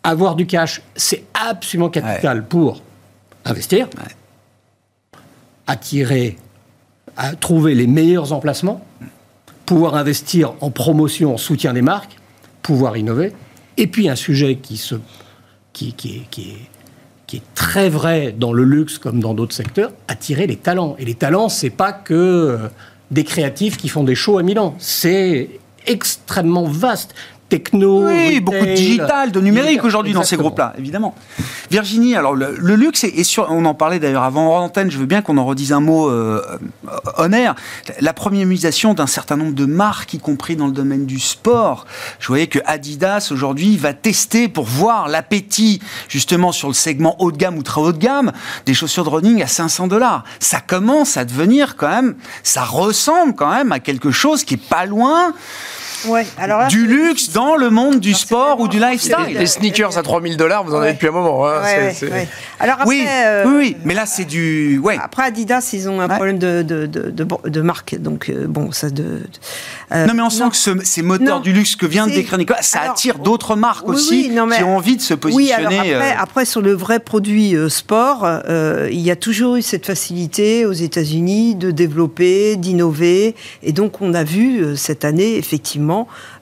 avoir du cash, c'est absolument capital pour investir, attirer, à trouver les meilleurs emplacements, pouvoir investir en promotion, en soutien des marques, pouvoir innover. Et puis un sujet qui, est très vrai dans le luxe comme dans d'autres secteurs, attirer les talents. Et les talents, c'est pas que euh, des créatifs qui font des shows à Milan. C'est extrêmement vaste techno. Oui, beaucoup de digital, de numérique aujourd'hui dans ces groupes-là, évidemment. Virginie, alors le, luxe est, sur, on en parlait d'ailleurs avant en antenne, je veux bien qu'on en redise un mot euh, honnête. La premiumisation d'un certain nombre de marques, y compris dans le domaine du sport. Je voyais que Adidas aujourd'hui va tester pour voir l'appétit justement sur le segment haut de gamme ou très haut de gamme des chaussures de running à 500 dollars. Ça commence à devenir quand même, ça ressemble quand même à quelque chose qui est pas loin alors du luxe dans le monde du sport ou du lifestyle. Les sneakers à 3000 dollars, vous en avez depuis un moment. Hein, alors oui, euh, oui, mais là c'est du. Ouais. Après Adidas, ils ont un problème de, de, de, de, marque, donc euh, bon, ça de. Euh, non, mais on sent que ces moteurs du luxe que vient de décrire Nicolas, ça attire d'autres marques aussi qui ont envie de se positionner. Oui, alors après, sur le vrai produit sport, il y a toujours eu cette facilité aux États-Unis de développer, d'innover, et donc on a vu cette année effectivement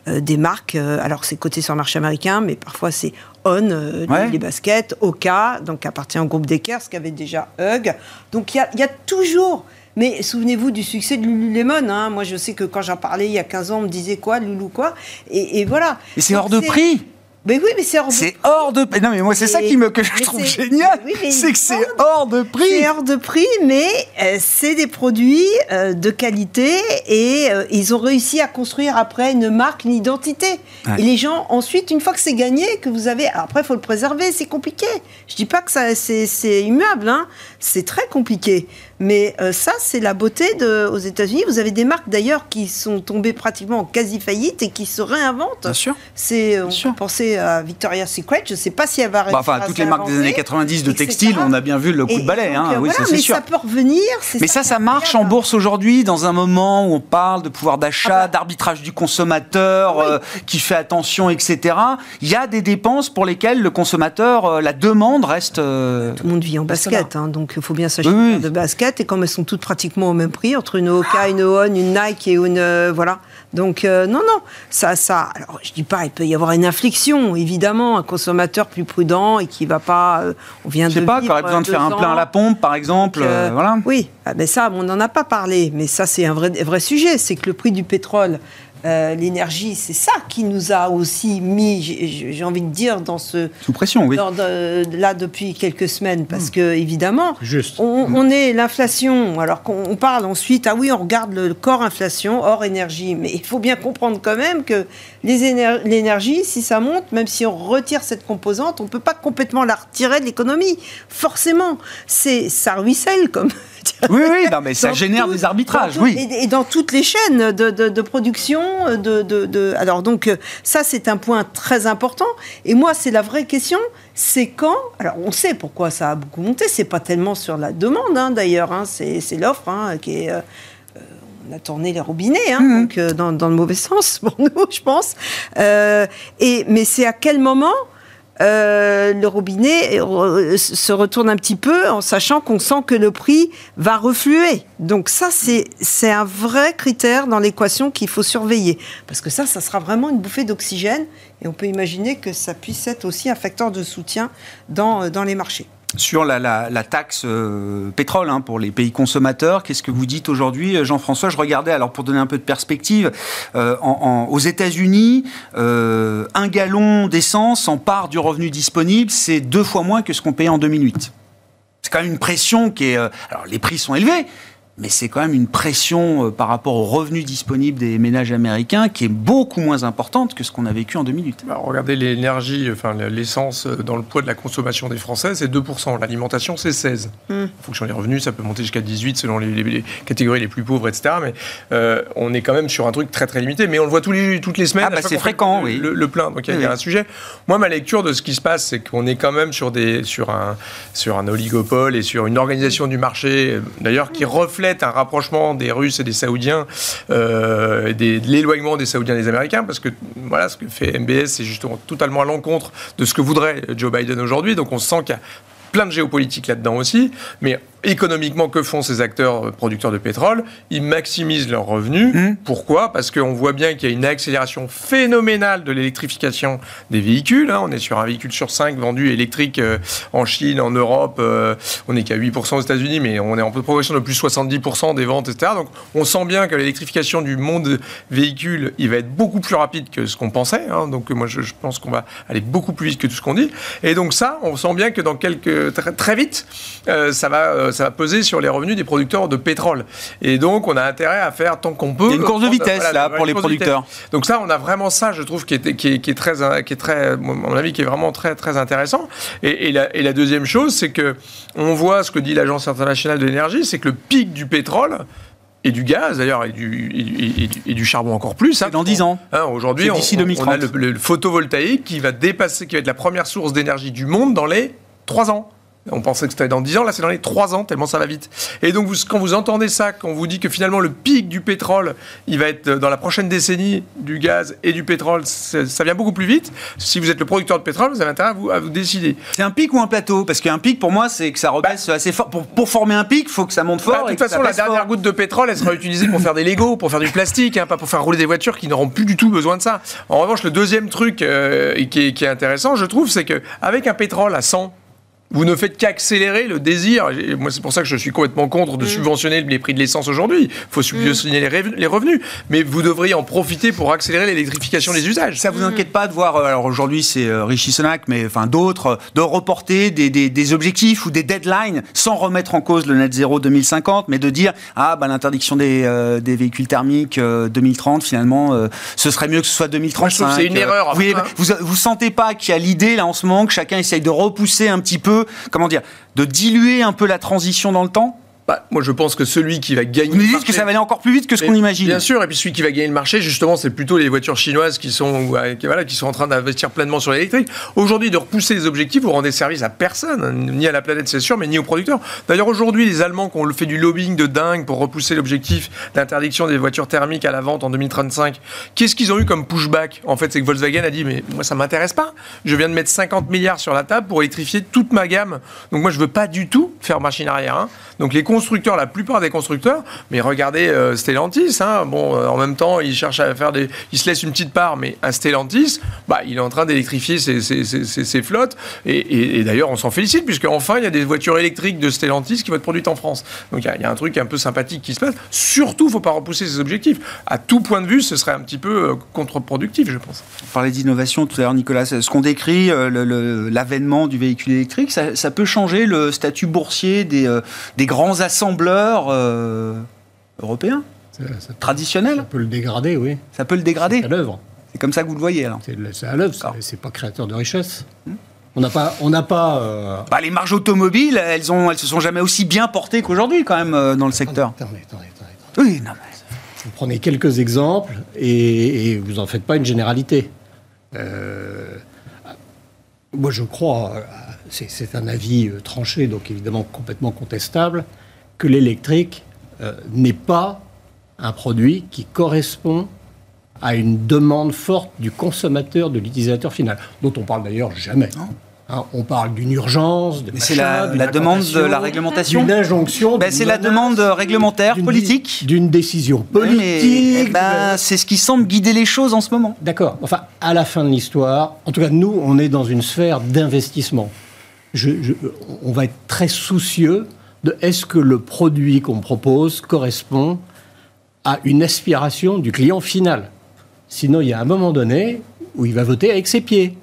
euh, des marques. Euh, alors c'est coté sur le marché américain, mais parfois c'est On, euh, les baskets, Oka, donc appartient au groupe Deckers, qui avait déjà Hug. Donc il y, a, toujours. Mais souvenez-vous du succès de Lululemon. Hein. Moi, je sais que quand j'en parlais il y a 15 ans, on me disait quoi, Loulou quoi. Et, voilà. Et c'est hors de prix Mais oui, mais c'est hors, c'est hors de prix. Non, mais moi, c'est ça qui me, que je trouve génial. c'est que c'est hors de prix. C'est hors de prix, mais euh, c'est des produits euh, de qualité et euh, ils ont réussi à construire après une marque, une identité. Et les gens, ensuite, une fois que c'est gagné, que vous avez. après, il faut le préserver, c'est compliqué. Je dis pas que ça, c'est, immuable, hein. c'est très compliqué. Mais euh, ça, c'est la beauté de, aux États-Unis. Vous avez des marques d'ailleurs qui sont tombées pratiquement en quasi faillite et qui se réinventent. Bien sûr. C'est, on peut penser à Victoria's Secret. Je ne sais pas si elle va bah, enfin, toutes les marques des années 90 de textile, on a bien vu le coup de balai. hein. oui, ça, mais ça peut revenir. Mais ça, ça, marche en bourse aujourd'hui dans un moment où on parle de pouvoir d'achat, ah bah. d'arbitrage du consommateur, euh, qui fait attention, etc. Il y a des dépenses pour lesquelles le consommateur, euh, la demande reste. Tout le monde vit en basket, hein, donc il faut bien s'acheter de basket et comme elles sont toutes pratiquement au même prix, entre une Oka, une On, une Nike et une. Euh, voilà. Donc, euh, non, non. Ça, ça. Alors, je dis pas, il peut y avoir une inflexion, évidemment. Un consommateur plus prudent et qui va pas. Euh, on vient de. Je sais pas, aurait besoin de faire un plein à la pompe, par exemple. voilà. Oui, ah, mais ça, on n'en a pas parlé. Mais ça, c'est un vrai, vrai sujet. C'est que le prix du pétrole euh, l'énergie, c'est ça qui nous a aussi mis, j'ai envie de dire, dans ce... Sous pression, oui. là, depuis quelques semaines, parce hmm. que, évidemment, Juste. On, on est l'inflation, alors qu'on parle ensuite, ah oui, on regarde le corps inflation, hors énergie, mais il faut bien comprendre quand même que l'énergie, si ça monte, même si on retire cette composante, on ne peut pas complètement la retirer de l'économie. Forcément, ça ruisselle, comme oui, oui, non, mais ça génère des arbitrages, oui. Et, dans toutes les chaînes de, production, de, de, alors donc ça c'est un point très important. Et moi c'est la vraie question, c'est quand. Alors on sait pourquoi ça a beaucoup monté. C'est pas tellement sur la demande hein, d'ailleurs, hein, c'est l'offre hein, qui est. Euh, on a tourné les robinets, mmh. donc euh, dans, dans, le mauvais sens pour nous, je pense. Euh, et mais c'est à quel moment euh, le robinet euh, se retourne un petit peu en sachant qu'on sent que le prix va refluer. Donc ça, c'est un vrai critère dans l'équation qu'il faut surveiller. Parce que ça, ça sera vraiment une bouffée d'oxygène et on peut imaginer que ça puisse être aussi un facteur de soutien dans, dans les marchés sur la, taxe euh, pétrole hein, pour les pays consommateurs. Qu'est-ce que vous dites aujourd'hui, euh, Jean-François? Je regardais, alors pour donner un peu de perspective, euh, aux États-Unis, un gallon d'essence en part du revenu disponible, c'est deux fois moins que ce qu'on payait en 2008. C'est quand même une pression qui est... alors les prix sont élevés, mais c'est quand même une pression euh, par rapport aux revenus disponibles des ménages américains qui est beaucoup moins importante que ce qu'on a vécu en 2008. Bah, regardez l'énergie, enfin l'essence euh, dans le poids de la consommation des Français, c'est 2%. L'alimentation, c'est 16. Hmm. En fonction des revenus, ça peut monter jusqu'à 18 selon les, catégories les plus pauvres, etc. Mais euh, on est quand même sur un truc très très limité. Mais on le voit tous les, toutes les semaines. Ah, bah, c'est fréquent, oui. Le, plein. Donc il y, a un sujet. Moi, ma lecture de ce qui se passe, c'est qu'on est quand même sur, des, sur, un, sur un oligopole et sur une organisation du marché, d'ailleurs, qui reflète un rapprochement des Russes et des Saoudiens, euh, de l'éloignement des Saoudiens et des Américains, parce que voilà, ce que fait MBS, c'est justement totalement à l'encontre de ce que voudrait Joe Biden aujourd'hui. Donc on sent qu'il y a plein de géopolitique là-dedans aussi, mais économiquement, que font ces acteurs euh, producteurs de pétrole? Ils maximisent leurs revenus. Mmh. Pourquoi? Parce qu'on voit bien qu'il y a une accélération phénoménale de l'électrification des véhicules. Hein. On est sur un véhicule sur 5 vendu électrique euh, en Chine, en Europe. Euh, on n'est qu'à 8% aux États-Unis, mais on est en progression de plus 70% des ventes, etc. Donc on sent bien que l'électrification du monde véhicule, il va être beaucoup plus rapide que ce qu'on pensait. Hein. Donc moi, je, pense qu'on va aller beaucoup plus vite que tout ce qu'on dit. Et donc ça, on sent bien que dans quelques très vite, ça va ça va peser sur les revenus des producteurs de pétrole. Et donc, on a intérêt à faire tant qu'on peut. Il y a une course de vitesse, là, pour les producteurs. Donc ça, on a vraiment ça, je trouve, qui est, qui est, qui est très, qui est très, à mon avis, qui est vraiment très, très intéressant. Et, et, la, et la, deuxième chose, c'est que on voit ce que dit l'Agence internationale de l'énergie, c'est que le pic du pétrole, et du gaz d'ailleurs et du, et, du, charbon encore plus. Hein, dans 10 ans. Hein, Aujourd'hui, on, on, a le, le, photovoltaïque qui va dépasser, qui va être la première source d'énergie du monde dans les 3 ans. On pensait que c'était dans 10 ans, là c'est dans les 3 ans, tellement ça va vite. Et donc vous, quand vous entendez ça, quand on vous dit que finalement le pic du pétrole, il va être dans la prochaine décennie du gaz et du pétrole, ça vient beaucoup plus vite. Si vous êtes le producteur de pétrole, vous avez intérêt à vous, à vous décider. C'est un pic ou un plateau? Parce qu'un pic, pour moi, c'est que ça rebaisse bah, assez fort. Pour, former un pic, il faut que ça monte fort. Bah, de toute façon, la dernière goutte de pétrole, elle sera utilisée pour faire des Legos, pour faire du plastique, hein, pas pour faire rouler des voitures qui n'auront plus du tout besoin de ça. En revanche, le deuxième truc euh, qui, est, qui, est, intéressant, je trouve, c'est qu'avec un pétrole à 100, vous ne faites qu'accélérer le désir. moi, c'est pour ça que je suis complètement contre de mm. subventionner les prix de l'essence aujourd'hui. Il faut subventionner les revenus. Mais vous devriez en profiter pour accélérer l'électrification des usages. Ça vous inquiète pas de voir, euh, alors aujourd'hui c'est euh, Richie Sonak, mais enfin d'autres, de reporter des, des, objectifs ou des deadlines sans remettre en cause le net zéro 2050, mais de dire, ah, bah, l'interdiction des, euh, des, véhicules thermiques 2030, finalement, ce serait mieux que ce soit 2035. c'est une erreur. Vous, vous, vous sentez pas qu'il y a l'idée là en ce moment que chacun essaye de repousser un petit peu comment dire, de diluer un peu la transition dans le temps bah, moi, je pense que celui qui va gagner. Vous dites que ça va aller encore plus vite que ce qu'on imagine. Bien sûr, et puis celui qui va gagner le marché, justement, c'est plutôt les voitures chinoises qui sont, voilà, qui sont en train d'investir pleinement sur l'électrique. Aujourd'hui, de repousser les objectifs, vous rendez service à personne, ni à la planète, c'est sûr, mais ni aux producteurs. D'ailleurs, aujourd'hui, les Allemands qui ont fait du lobbying de dingue pour repousser l'objectif d'interdiction des voitures thermiques à la vente en 2035, qu'est-ce qu'ils ont eu comme pushback? En fait, c'est que Volkswagen a dit, mais moi, ça m'intéresse pas. Je viens de mettre 50 milliards sur la table pour électrifier toute ma gamme. Donc, moi, je veux pas du tout faire machine arrière. Hein. Donc, les constructeurs, la plupart des constructeurs, mais regardez euh, Stellantis, hein, bon, euh, en même temps, il cherche à faire des, il se laisse une petite part, mais un Stellantis, bah, il est en train d'électrifier ses, flottes, et, d'ailleurs, on s'en félicite, puisque enfin, il y a des voitures électriques de Stellantis qui vont être produites en France. Donc, il y, a, un truc un peu sympathique qui se passe. Surtout, il ne faut pas repousser ses objectifs. À tout point de vue, ce serait un petit peu euh, contre-productif, je pense. On parlait d'innovation tout à l'heure, Nicolas. Ce qu'on décrit, l'avènement du véhicule électrique, ça, peut changer le statut boursier des grands assembleurs européen Traditionnel Ça peut le dégrader, oui. Ça peut le dégrader à l'œuvre. C'est comme ça que vous le voyez, alors C'est à l'œuvre, c'est pas créateur de richesse. Hmm. On n'a pas. On n'a pas euh, bah, les marges automobiles, elles, ont, elles se sont jamais aussi bien portées qu'aujourd'hui, quand même, euh, dans le secteur. Attendez, attendez, attendez. Oui, non, mais... Vous prenez quelques exemples et, vous n'en faites pas une généralité. Euh, moi, je crois, c'est un avis tranché, donc évidemment complètement contestable, que l'électrique euh, n'est pas un produit qui correspond à une demande forte du consommateur, de l'utilisateur final, dont on parle d'ailleurs jamais. Hein, on parle d'une urgence, de c'est la, demande de la réglementation, d'une injonction. Ben, c'est la demande réglementaire, politique, d'une décision politique. Ben, c'est ce qui semble guider les choses en ce moment. D'accord. Enfin, à la fin de l'histoire, en tout cas, nous, on est dans une sphère d'investissement. on va être très soucieux de est-ce que le produit qu'on propose correspond à une aspiration du client final. Sinon, il y a un moment donné où il va voter avec ses pieds.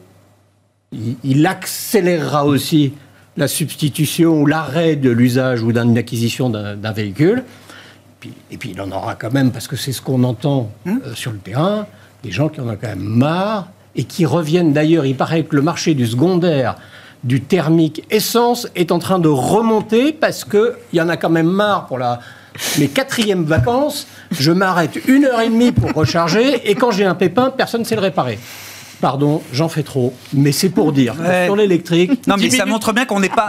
Il, accélérera aussi la substitution ou l'arrêt de l'usage ou d'une acquisition d'un véhicule. et puis il en aura quand même, parce que c'est ce qu'on entend hmm euh, sur le terrain, des gens qui en ont quand même marre et qui reviennent d'ailleurs. Il paraît que le marché du secondaire du thermique essence est en train de remonter parce qu'il y en a quand même marre pour la, mes quatrièmes vacances. Je m'arrête une heure et demie pour recharger et quand j'ai un pépin, personne ne sait le réparer. Pardon, j'en fais trop, mais c'est pour dire sur l'électrique. Non, mais ça montre bien qu'on n'est pas.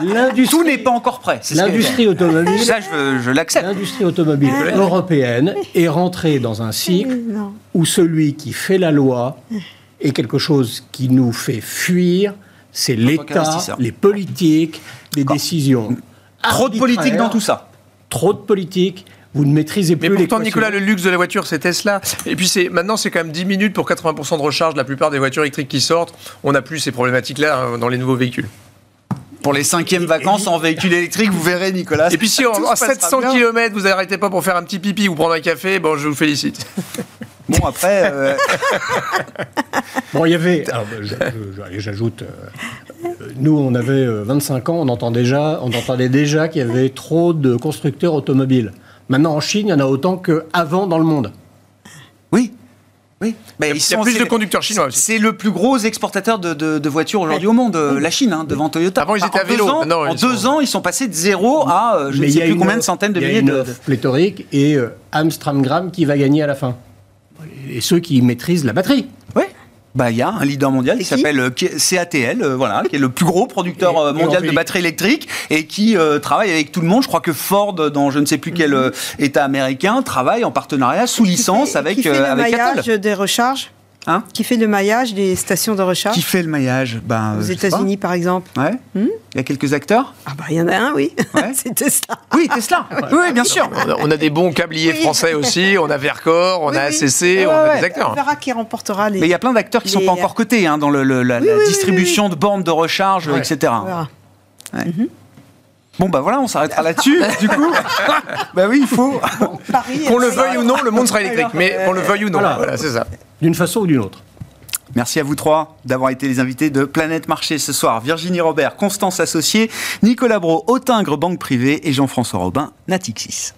Tout n'est pas encore prêt. L'industrie automobile. Ça, je, je l'accepte. L'industrie automobile européenne est rentrée dans un cycle où celui qui fait la loi est quelque chose qui nous fait fuir c'est l'État, les politiques, les décisions. Trop de politique dans tout ça. Trop de politique. Vous ne maîtrisez plus Mais pourtant, Nicolas, le luxe de la voiture, c'est Tesla. Et puis, c'est maintenant, c'est quand même 10 minutes pour 80% de recharge. La plupart des voitures électriques qui sortent, on n'a plus ces problématiques-là hein, dans les nouveaux véhicules. Pour les cinquièmes vacances en véhicule électrique, vous verrez, Nicolas. Et puis, si en 700 km, vous n'arrêtez pas pour faire un petit pipi ou prendre un café, bon, je vous félicite. Bon, après. Euh, bon, il y avait. J'ajoute. Euh, nous, on avait 25 euh, ans, on, entend déjà, on entendait déjà qu'il y avait trop de constructeurs automobiles. Maintenant, en Chine, il y en a autant qu'avant dans le monde. Oui. Oui. Mais il y a, plus de conducteurs chinois aussi. C'est le plus gros exportateur de, voitures aujourd'hui au monde, la Chine, hein, devant Toyota. Avant, ils étaient à vélo. en deux ans, ils sont passés de zéro à je ne sais plus combien de centaines de milliers de. pléthorique et Amstramgram qui va gagner à la fin et ceux qui maîtrisent la batterie. Oui. Bah, il y a un leader mondial qui s'appelle euh, CATL, euh, voilà, qui est le plus gros producteur euh, mondial de batteries électriques et qui travaille avec tout le monde. Je crois que Ford, dans je ne sais plus quel mhm. État américain, travaille en partenariat sous licence avec, qui fait le maillage des recharges? Hein qui fait le maillage des stations de recharge Qui fait le maillage ben, Aux États-Unis, par exemple. Ouais. Hmm il y a quelques acteurs? Ah, bah, il y en a un, oui. c'est Tesla. Oui, Tesla. oui, bien sûr. On a, des bons câbliers français aussi. On a Vercor, on a ACC, on a des acteurs. On verra qui remportera les. Mais il y a plein d'acteurs qui ne sont pas encore cotés hein, dans le, la, distribution de bornes de recharge, etc. Mhm. Bon, bah voilà, on s'arrêtera là-dessus, du coup. bah oui, il faut. Qu'on le veuille ou non, le monde sera électrique. Mais qu'on le veuille ou non, voilà, c'est ça. D'une façon ou d'une autre. Merci à vous trois d'avoir été les invités de Planète Marché ce soir. Virginie Robert, Constance Associée, Nicolas Bro, Autingre Banque Privée et Jean-François Robin, Natixis.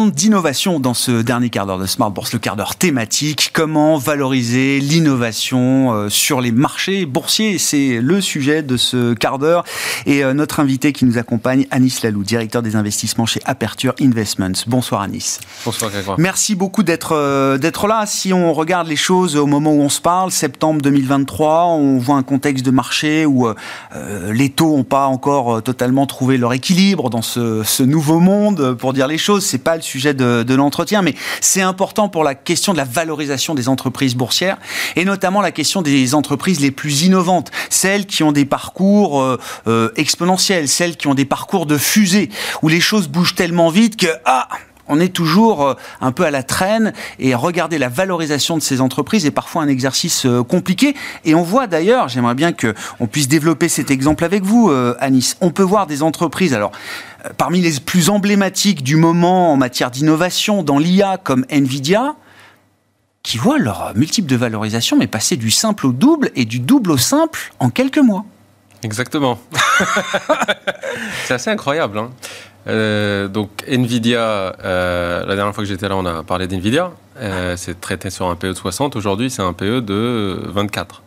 Parlons d'innovation dans ce dernier quart d'heure de Smart Bourse, le quart d'heure thématique. Comment valoriser l'innovation euh, sur les marchés boursiers? C'est le sujet de ce quart d'heure. Et euh, notre invité qui nous accompagne, Anis Lalou, directeur des investissements chez Aperture Investments. Bonsoir Anis. Bonsoir Grégoire. Merci beaucoup d'être euh, d'être là. Si on regarde les choses au moment où on se parle, septembre 2023, on voit un contexte de marché où les taux n'ont pas encore totalement trouvé leur équilibre dans ce, ce nouveau monde, pour dire les choses. C'est pas le sujet de, l'entretien, mais c'est important pour la question de la valorisation des entreprises boursières et notamment la question des entreprises les plus innovantes, celles qui ont des parcours euh, euh, exponentiels, celles qui ont des parcours de fusée où les choses bougent tellement vite que ah on est toujours euh, un peu à la traîne et regarder la valorisation de ces entreprises est parfois un exercice compliqué. Et on voit d'ailleurs, j'aimerais bien qu'on puisse développer cet exemple avec vous, Anis. On peut voir des entreprises, alors parmi les plus emblématiques du moment en matière d'innovation dans l'IA comme Nvidia, qui voient leur multiple de valorisation mais passer du simple au double et du double au simple en quelques mois. Exactement. c'est assez incroyable. Hein. Euh, donc Nvidia, euh, la dernière fois que j'étais là, on a parlé d'Nvidia. Euh, c'est traité sur un PE de 60. Aujourd'hui, c'est un PE de 24.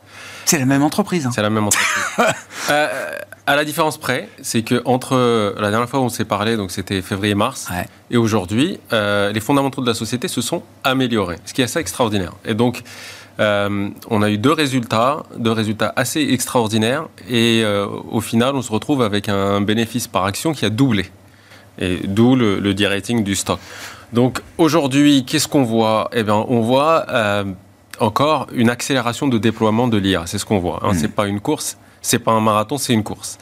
C'est la même entreprise. Hein. C'est la même entreprise. à la différence près, c'est que entre la dernière fois où on s'est parlé, donc c'était février-mars, et aujourd'hui, les fondamentaux de la société se sont améliorés, ce qui est assez extraordinaire. Et donc, euh, on a eu deux résultats, deux résultats assez extraordinaires, et euh, au final, on se retrouve avec un bénéfice par action qui a doublé, et d'où le, le de-rating du stock. Donc aujourd'hui, qu'est-ce qu'on voit? Eh bien, on voit encore une accélération de déploiement de l'IA. C'est ce qu'on voit. Hein. Mm. C'est pas une course, c'est pas un marathon, c'est une course.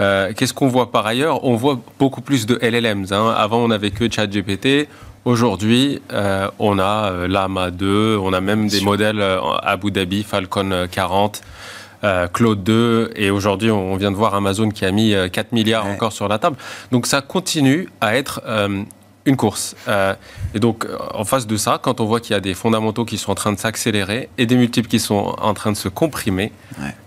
Euh, qu'est-ce qu'on voit par ailleurs? On voit beaucoup plus de LLMs. Hein. Avant, on n'avait que ChatGPT. Aujourd'hui, euh, on a euh, Lama 2, on a même des modèles Abu Dhabi, Falcon 40, Claude 2, et aujourd'hui, on vient de voir Amazon qui a mis 4 milliards encore sur la table. Donc ça continue à être une course. Euh, et donc, euh, en face de ça, quand on voit qu'il y a des fondamentaux qui sont en train de s'accélérer et des multiples qui sont en train de se comprimer,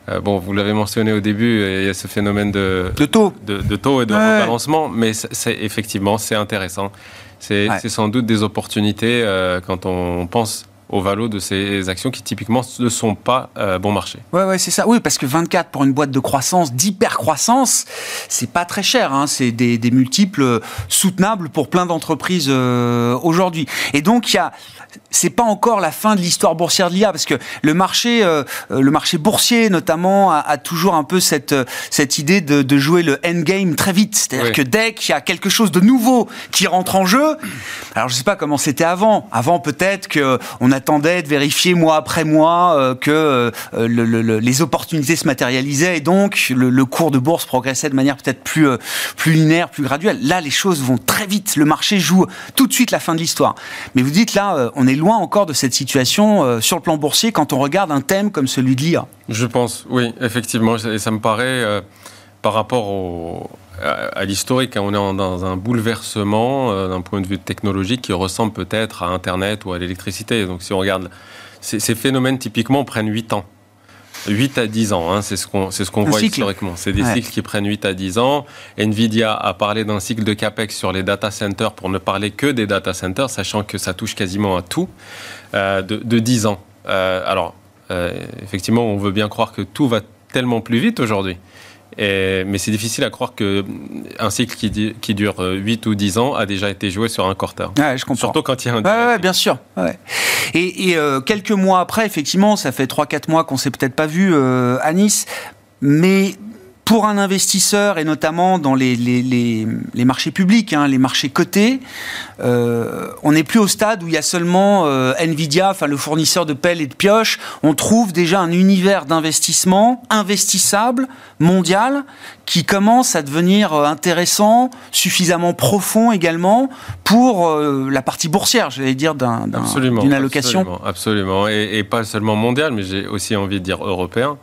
euh, bon, vous l'avez mentionné au début, il y a ce phénomène de, de taux, de, taux et de rebalancement, mais c'est effectivement c'est intéressant. C'est sans doute des opportunités quand on pense au valo de ces actions qui typiquement ne sont pas euh, bon marché. Ouais, ouais, c'est ça. Oui, parce que 24 pour une boîte de croissance, d'hyper-croissance, c'est pas très cher. Hein. C'est des, des, multiples soutenables pour plein d'entreprises euh, aujourd'hui. Et donc, il y a c'est pas encore la fin de l'histoire boursière de l'IA parce que le marché, euh, euh, le marché boursier notamment a, toujours un peu cette euh, cette idée de, jouer le endgame très vite. C'est-à-dire que dès qu'il y a quelque chose de nouveau qui rentre en jeu, alors je sais pas comment c'était avant. Avant peut-être que on attendait de vérifier mois après mois que les opportunités se matérialisaient et donc le, cours de bourse progressait de manière peut-être plus plus linéaire, plus graduelle. Là, les choses vont très vite. Le marché joue tout de suite la fin de l'histoire. Mais vous dites là, on est loin encore de cette situation euh, sur le plan boursier quand on regarde un thème comme celui de l'IA. Je pense, oui, effectivement. Et ça me paraît, euh, par rapport à, l'historique, hein, on est dans un bouleversement euh, d'un point de vue technologique qui ressemble peut-être à Internet ou à l'électricité. Donc si on regarde, ces, phénomènes typiquement prennent 8 ans. 8 à 10 ans, hein, c'est ce qu'on ce voit historiquement. C'est des cycles qui prennent 8 à 10 ans. Nvidia a parlé d'un cycle de CAPEX sur les data centers pour ne parler que des data centers, sachant que ça touche quasiment à tout, euh, de, de, 10 ans. Euh, alors, euh, effectivement, on veut bien croire que tout va tellement plus vite aujourd'hui mais c'est difficile à croire qu'un cycle qui, qui, dure 8 ou 10 ans a déjà été joué sur un quarter. Ouais, je comprends. Surtout quand il y a un... Ouais, bien sûr. Et, et euh, quelques mois après, effectivement, ça fait 3-4 mois qu'on s'est peut-être pas vu euh, à Nice, mais pour un investisseur, et notamment dans les, les, marchés publics, hein, les marchés cotés, euh, on n'est plus au stade où il y a seulement euh, Nvidia, enfin le fournisseur de pelles et de pioches. On trouve déjà un univers d'investissement investissable, mondial, qui commence à devenir euh, intéressant, suffisamment profond également pour la partie boursière, j'allais dire, d'une allocation. Absolument, absolument. Et, et pas seulement mondial, mais j'ai aussi envie de dire européen.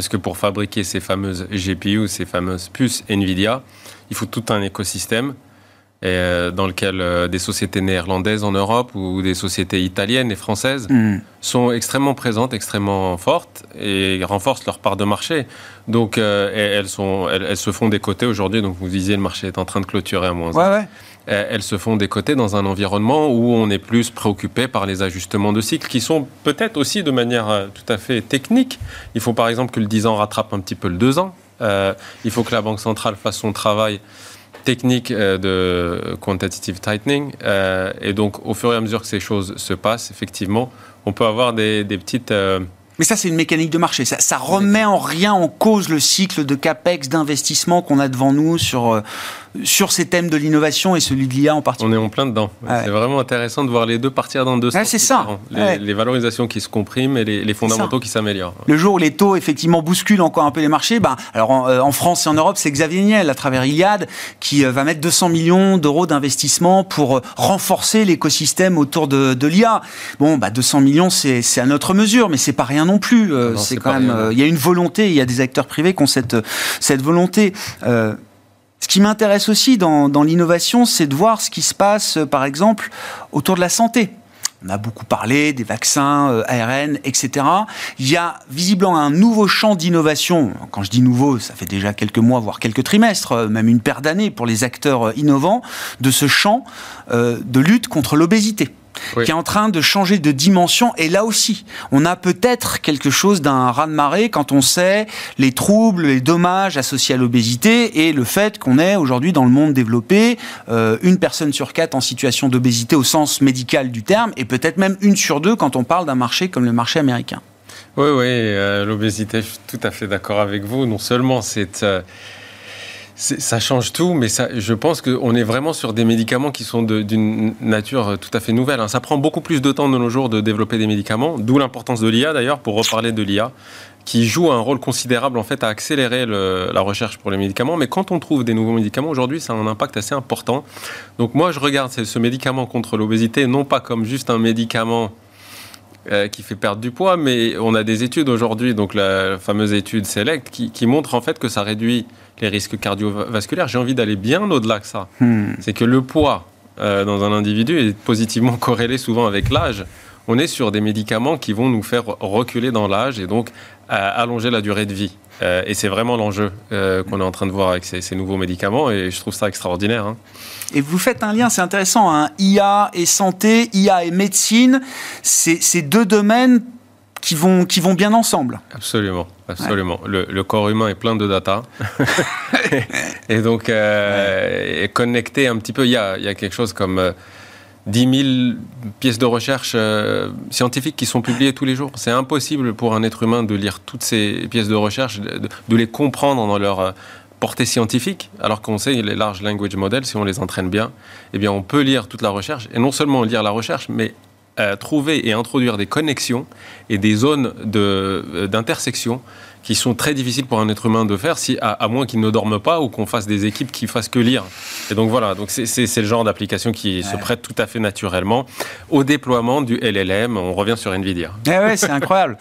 Parce que pour fabriquer ces fameuses GPU, ces fameuses puces NVIDIA, il faut tout un écosystème euh, dans lequel euh, des sociétés néerlandaises en Europe ou des sociétés italiennes et françaises hmm. sont extrêmement présentes, extrêmement fortes et renforcent leur part de marché. Donc euh, elles, sont, elles, se font des côtés aujourd'hui. Donc vous disiez le marché est en train de clôturer à moins. Ouais, ouais. Elles se font des côtés dans un environnement où on est plus préoccupé par les ajustements de cycle qui sont peut-être aussi de manière euh, tout à fait technique. Il faut par exemple que le 10 ans rattrape un petit peu le 2 ans. Euh, il faut que la Banque centrale fasse son travail technique de quantitative tightening. et donc, au fur et à mesure que ces choses se passent, effectivement, on peut avoir des, petites... mais ça, c'est une mécanique de marché. Ça, ça, remet en rien en cause le cycle de capex, d'investissement qu'on a devant nous sur, sur ces thèmes de l'innovation et celui de l'IA en particulier. On est en plein dedans. C'est vraiment intéressant de voir les deux partir dans deux sens. c'est ça. Les, valorisations qui se compriment et les, fondamentaux qui s'améliorent. Le jour où les taux effectivement bousculent encore un peu les marchés, ben, alors en, euh, France et en Europe, c'est Xavier Niel à travers Iliad qui euh, va mettre 200 millions d'euros d'investissement pour euh, renforcer l'écosystème autour de, l'IA. Bon, bah 200 millions, c'est à notre mesure, mais c'est pas rien non plus. c'est quand même, il y a une volonté, il y a des acteurs privés qui ont cette cette volonté. Qui m'intéresse aussi dans, l'innovation, c'est de voir ce qui se passe, euh, par exemple, autour de la santé. On a beaucoup parlé des vaccins, euh, ARN, etc. Il y a visiblement un nouveau champ d'innovation. Quand je dis nouveau, ça fait déjà quelques mois, voire quelques trimestres, euh, même une paire d'années pour les acteurs innovants, de ce champ de lutte contre l'obésité qui est en train de changer de dimension. Et là aussi, on a peut-être quelque chose d'un raz-de-marée quand on sait les troubles, les dommages associés à l'obésité et le fait qu'on est aujourd'hui dans le monde développé euh, une personne sur quatre en situation d'obésité au sens médical du terme et peut-être même une sur deux quand on parle d'un marché comme le marché américain. Oui, oui, euh, l'obésité, je suis tout à fait d'accord avec vous. Non seulement c'est... Euh, ça change tout, mais je pense qu'on est vraiment sur des médicaments qui sont d'une nature tout à fait nouvelle. Hein. Ça prend beaucoup plus de temps de nos jours de développer des médicaments, d'où l'importance de l'IA d'ailleurs, pour reparler de l'IA, qui joue un rôle considérable en fait à accélérer la recherche pour les médicaments. Mais quand on trouve des nouveaux médicaments, aujourd'hui, ça a un impact assez important. Donc moi, je regarde ce médicament contre l'obésité non pas comme juste un médicament euh, qui fait perdre du poids, mais on a des études aujourd'hui, donc la fameuse étude SELECT, qui, qui montre en fait que ça réduit les risques cardiovasculaires. J'ai envie d'aller bien au-delà que ça. Hmm. C'est que le poids euh, dans un individu est positivement corrélé souvent avec l'âge. On est sur des médicaments qui vont nous faire reculer dans l'âge et donc euh, allonger la durée de vie. Euh, et c'est vraiment l'enjeu qu'on est en train de voir avec ces, nouveaux médicaments et je trouve ça extraordinaire. Hein. Et vous faites un lien, c'est intéressant, hein. IA et santé, IA et médecine, c'est deux domaines qui vont, qui vont bien ensemble. Absolument, absolument. Le, corps humain est plein de data. et donc, euh, connecté un petit peu, il y a, il y a quelque chose comme euh, 10 000 pièces de recherche euh, scientifiques qui sont publiées tous les jours. C'est impossible pour un être humain de lire toutes ces pièces de recherche, de, de les comprendre dans leur euh, portée scientifique, alors qu'on sait les large language models, si on les entraîne bien, eh bien on peut lire toute la recherche, et non seulement lire la recherche, mais trouver et introduire des connexions et des zones euh, d'intersection qui sont très difficiles pour un être humain de faire, si, à, moins qu'il ne dorme pas ou qu'on fasse des équipes qui fassent que lire. Et donc voilà, donc c'est le genre d'application qui se prête tout à fait naturellement au déploiement du LLM. On revient sur Nvidia. Eh ouais, c'est incroyable.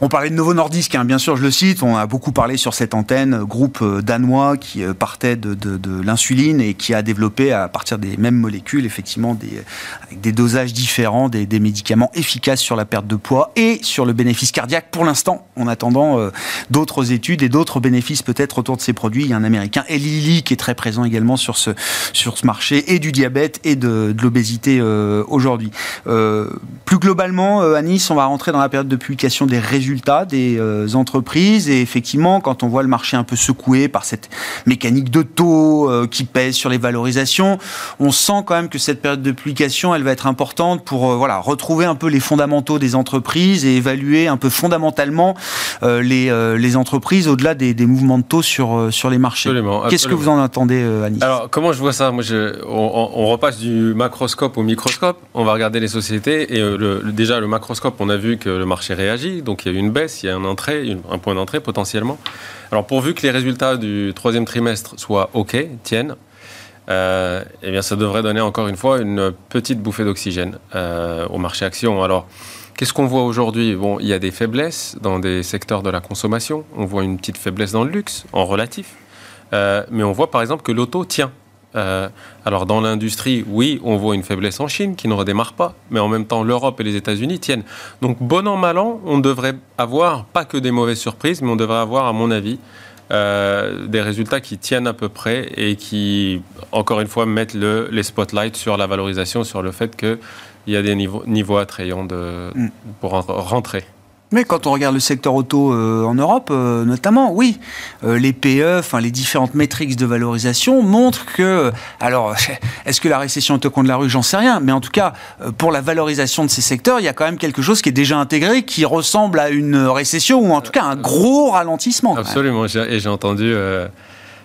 On parlait de Novo Nordisk, hein, bien sûr, je le cite. On a beaucoup parlé sur cette antenne, groupe euh, danois qui euh, partait de, l'insuline et qui a développé à partir des mêmes molécules, effectivement, des, avec des dosages différents, des, médicaments efficaces sur la perte de poids et sur le bénéfice cardiaque. Pour l'instant, en attendant euh, d'autres études et d'autres bénéfices peut-être autour de ces produits. Il y a un américain, Eli qui est très présent également sur ce, sur ce marché et du diabète et de, l'obésité aujourd'hui. plus globalement, à Nice, on va rentrer dans la période de publication des résultats des entreprises. Et effectivement, quand on voit le marché un peu secoué par cette mécanique de taux qui pèse sur les valorisations, on sent quand même que cette période de publication, elle va être importante pour voilà retrouver un peu les fondamentaux des entreprises et évaluer un peu fondamentalement les, les entreprises au-delà des, des, mouvements de taux sur, sur les marchés. Qu'est-ce que vous en attendez, Anis? Alors, comment je vois ça? Moi, je, on, repasse du macroscope au microscope. On va regarder les sociétés. Et le, déjà, le macroscope, on a vu que le marché réagit. Donc, il y a eu une baisse, il y a un, entrée, un point d'entrée potentiellement. Alors, pourvu que les résultats du troisième trimestre soient OK, tiennent, euh, eh bien, ça devrait donner encore une fois une petite bouffée d'oxygène euh, au marché action. Alors, qu'est-ce qu'on voit aujourd'hui? Bon, il y a des faiblesses dans des secteurs de la consommation. On voit une petite faiblesse dans le luxe, en relatif. Euh, mais on voit par exemple que l'auto tient. Euh, alors dans l'industrie, oui, on voit une faiblesse en Chine qui ne redémarre pas, mais en même temps l'Europe et les États-Unis tiennent. Donc bon an mal an, on devrait avoir pas que des mauvaises surprises, mais on devrait avoir, à mon avis, euh, des résultats qui tiennent à peu près et qui, encore une fois, mettent le, les spotlights sur la valorisation, sur le fait qu'il y a des niveaux, niveaux attrayants de, mm. pour rentrer. Mais quand on regarde le secteur auto euh, en Europe, euh, notamment, oui, euh, les PE, enfin les différentes métriques de valorisation montrent que, alors, est-ce que la récession est au coin de la rue? J'en sais rien, mais en tout cas, pour la valorisation de ces secteurs, il y a quand même quelque chose qui est déjà intégré, qui ressemble à une récession ou en tout cas un gros ralentissement. Absolument, et j'ai entendu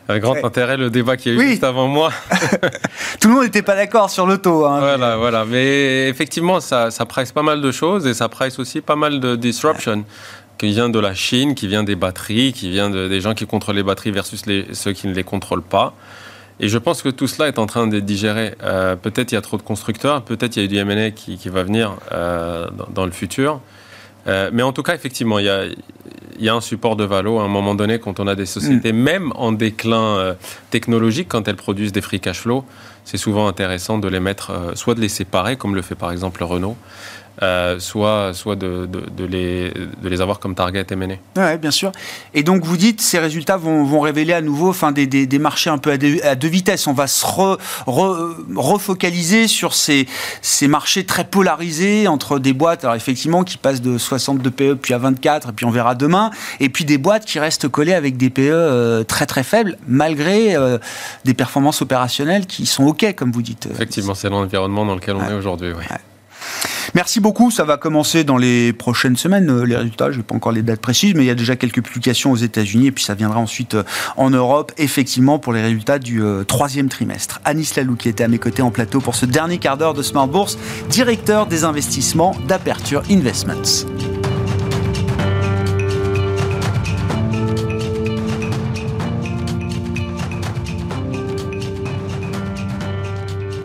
avec grand intérêt le débat qui a eu juste avant moi. Tout le monde n'était pas d'accord sur l'auto. Hein, voilà, voilà. Mais effectivement, ça, ça presse pas mal de choses et ça presse aussi pas mal de disruption qui vient de la Chine, qui vient des batteries, qui vient des gens qui contrôlent les batteries versus les, ceux qui ne les contrôlent pas. Et je pense que tout cela est en train d'être digéré. Euh, peut-être il y a trop de constructeurs, peut-être il y a eu du M&A qui, qui, va venir euh, dans, dans, le futur. Euh, mais en tout cas, effectivement, il y a, il y a un support de valo à un moment donné quand on a des sociétés, mm. même en déclin euh, technologique, quand elles produisent des free cash flow, c'est souvent intéressant de les mettre, euh, soit de les séparer, comme le fait par exemple Renault, euh, soit, soit de, de, les, de les avoir comme target M&A. Oui, bien sûr. Et donc vous dites, ces résultats vont, vont révéler à nouveau enfin, des, des, des marchés un peu à deux, à deux, vitesses. On va se refocaliser sur ces, ces marchés très polarisés entre des boîtes, alors effectivement, qui passent de 62 PE puis à 24, et puis on verra demain, et puis des boîtes qui restent collées avec des PE euh, très très faibles, malgré euh, des performances opérationnelles qui sont OK, comme vous dites. Effectivement, c'est l'environnement dans lequel on est aujourd'hui. Oui. Merci beaucoup. Ça va commencer dans les prochaines semaines, euh, les résultats. Je n'ai pas encore les dates précises, mais il y a déjà quelques publications aux États-Unis et puis ça viendra ensuite euh, en Europe, effectivement, pour les résultats du euh, troisième trimestre. Anis Lalou, qui était à mes côtés en plateau pour ce dernier quart d'heure de Smart Bourse, directeur des investissements d'Aperture Investments.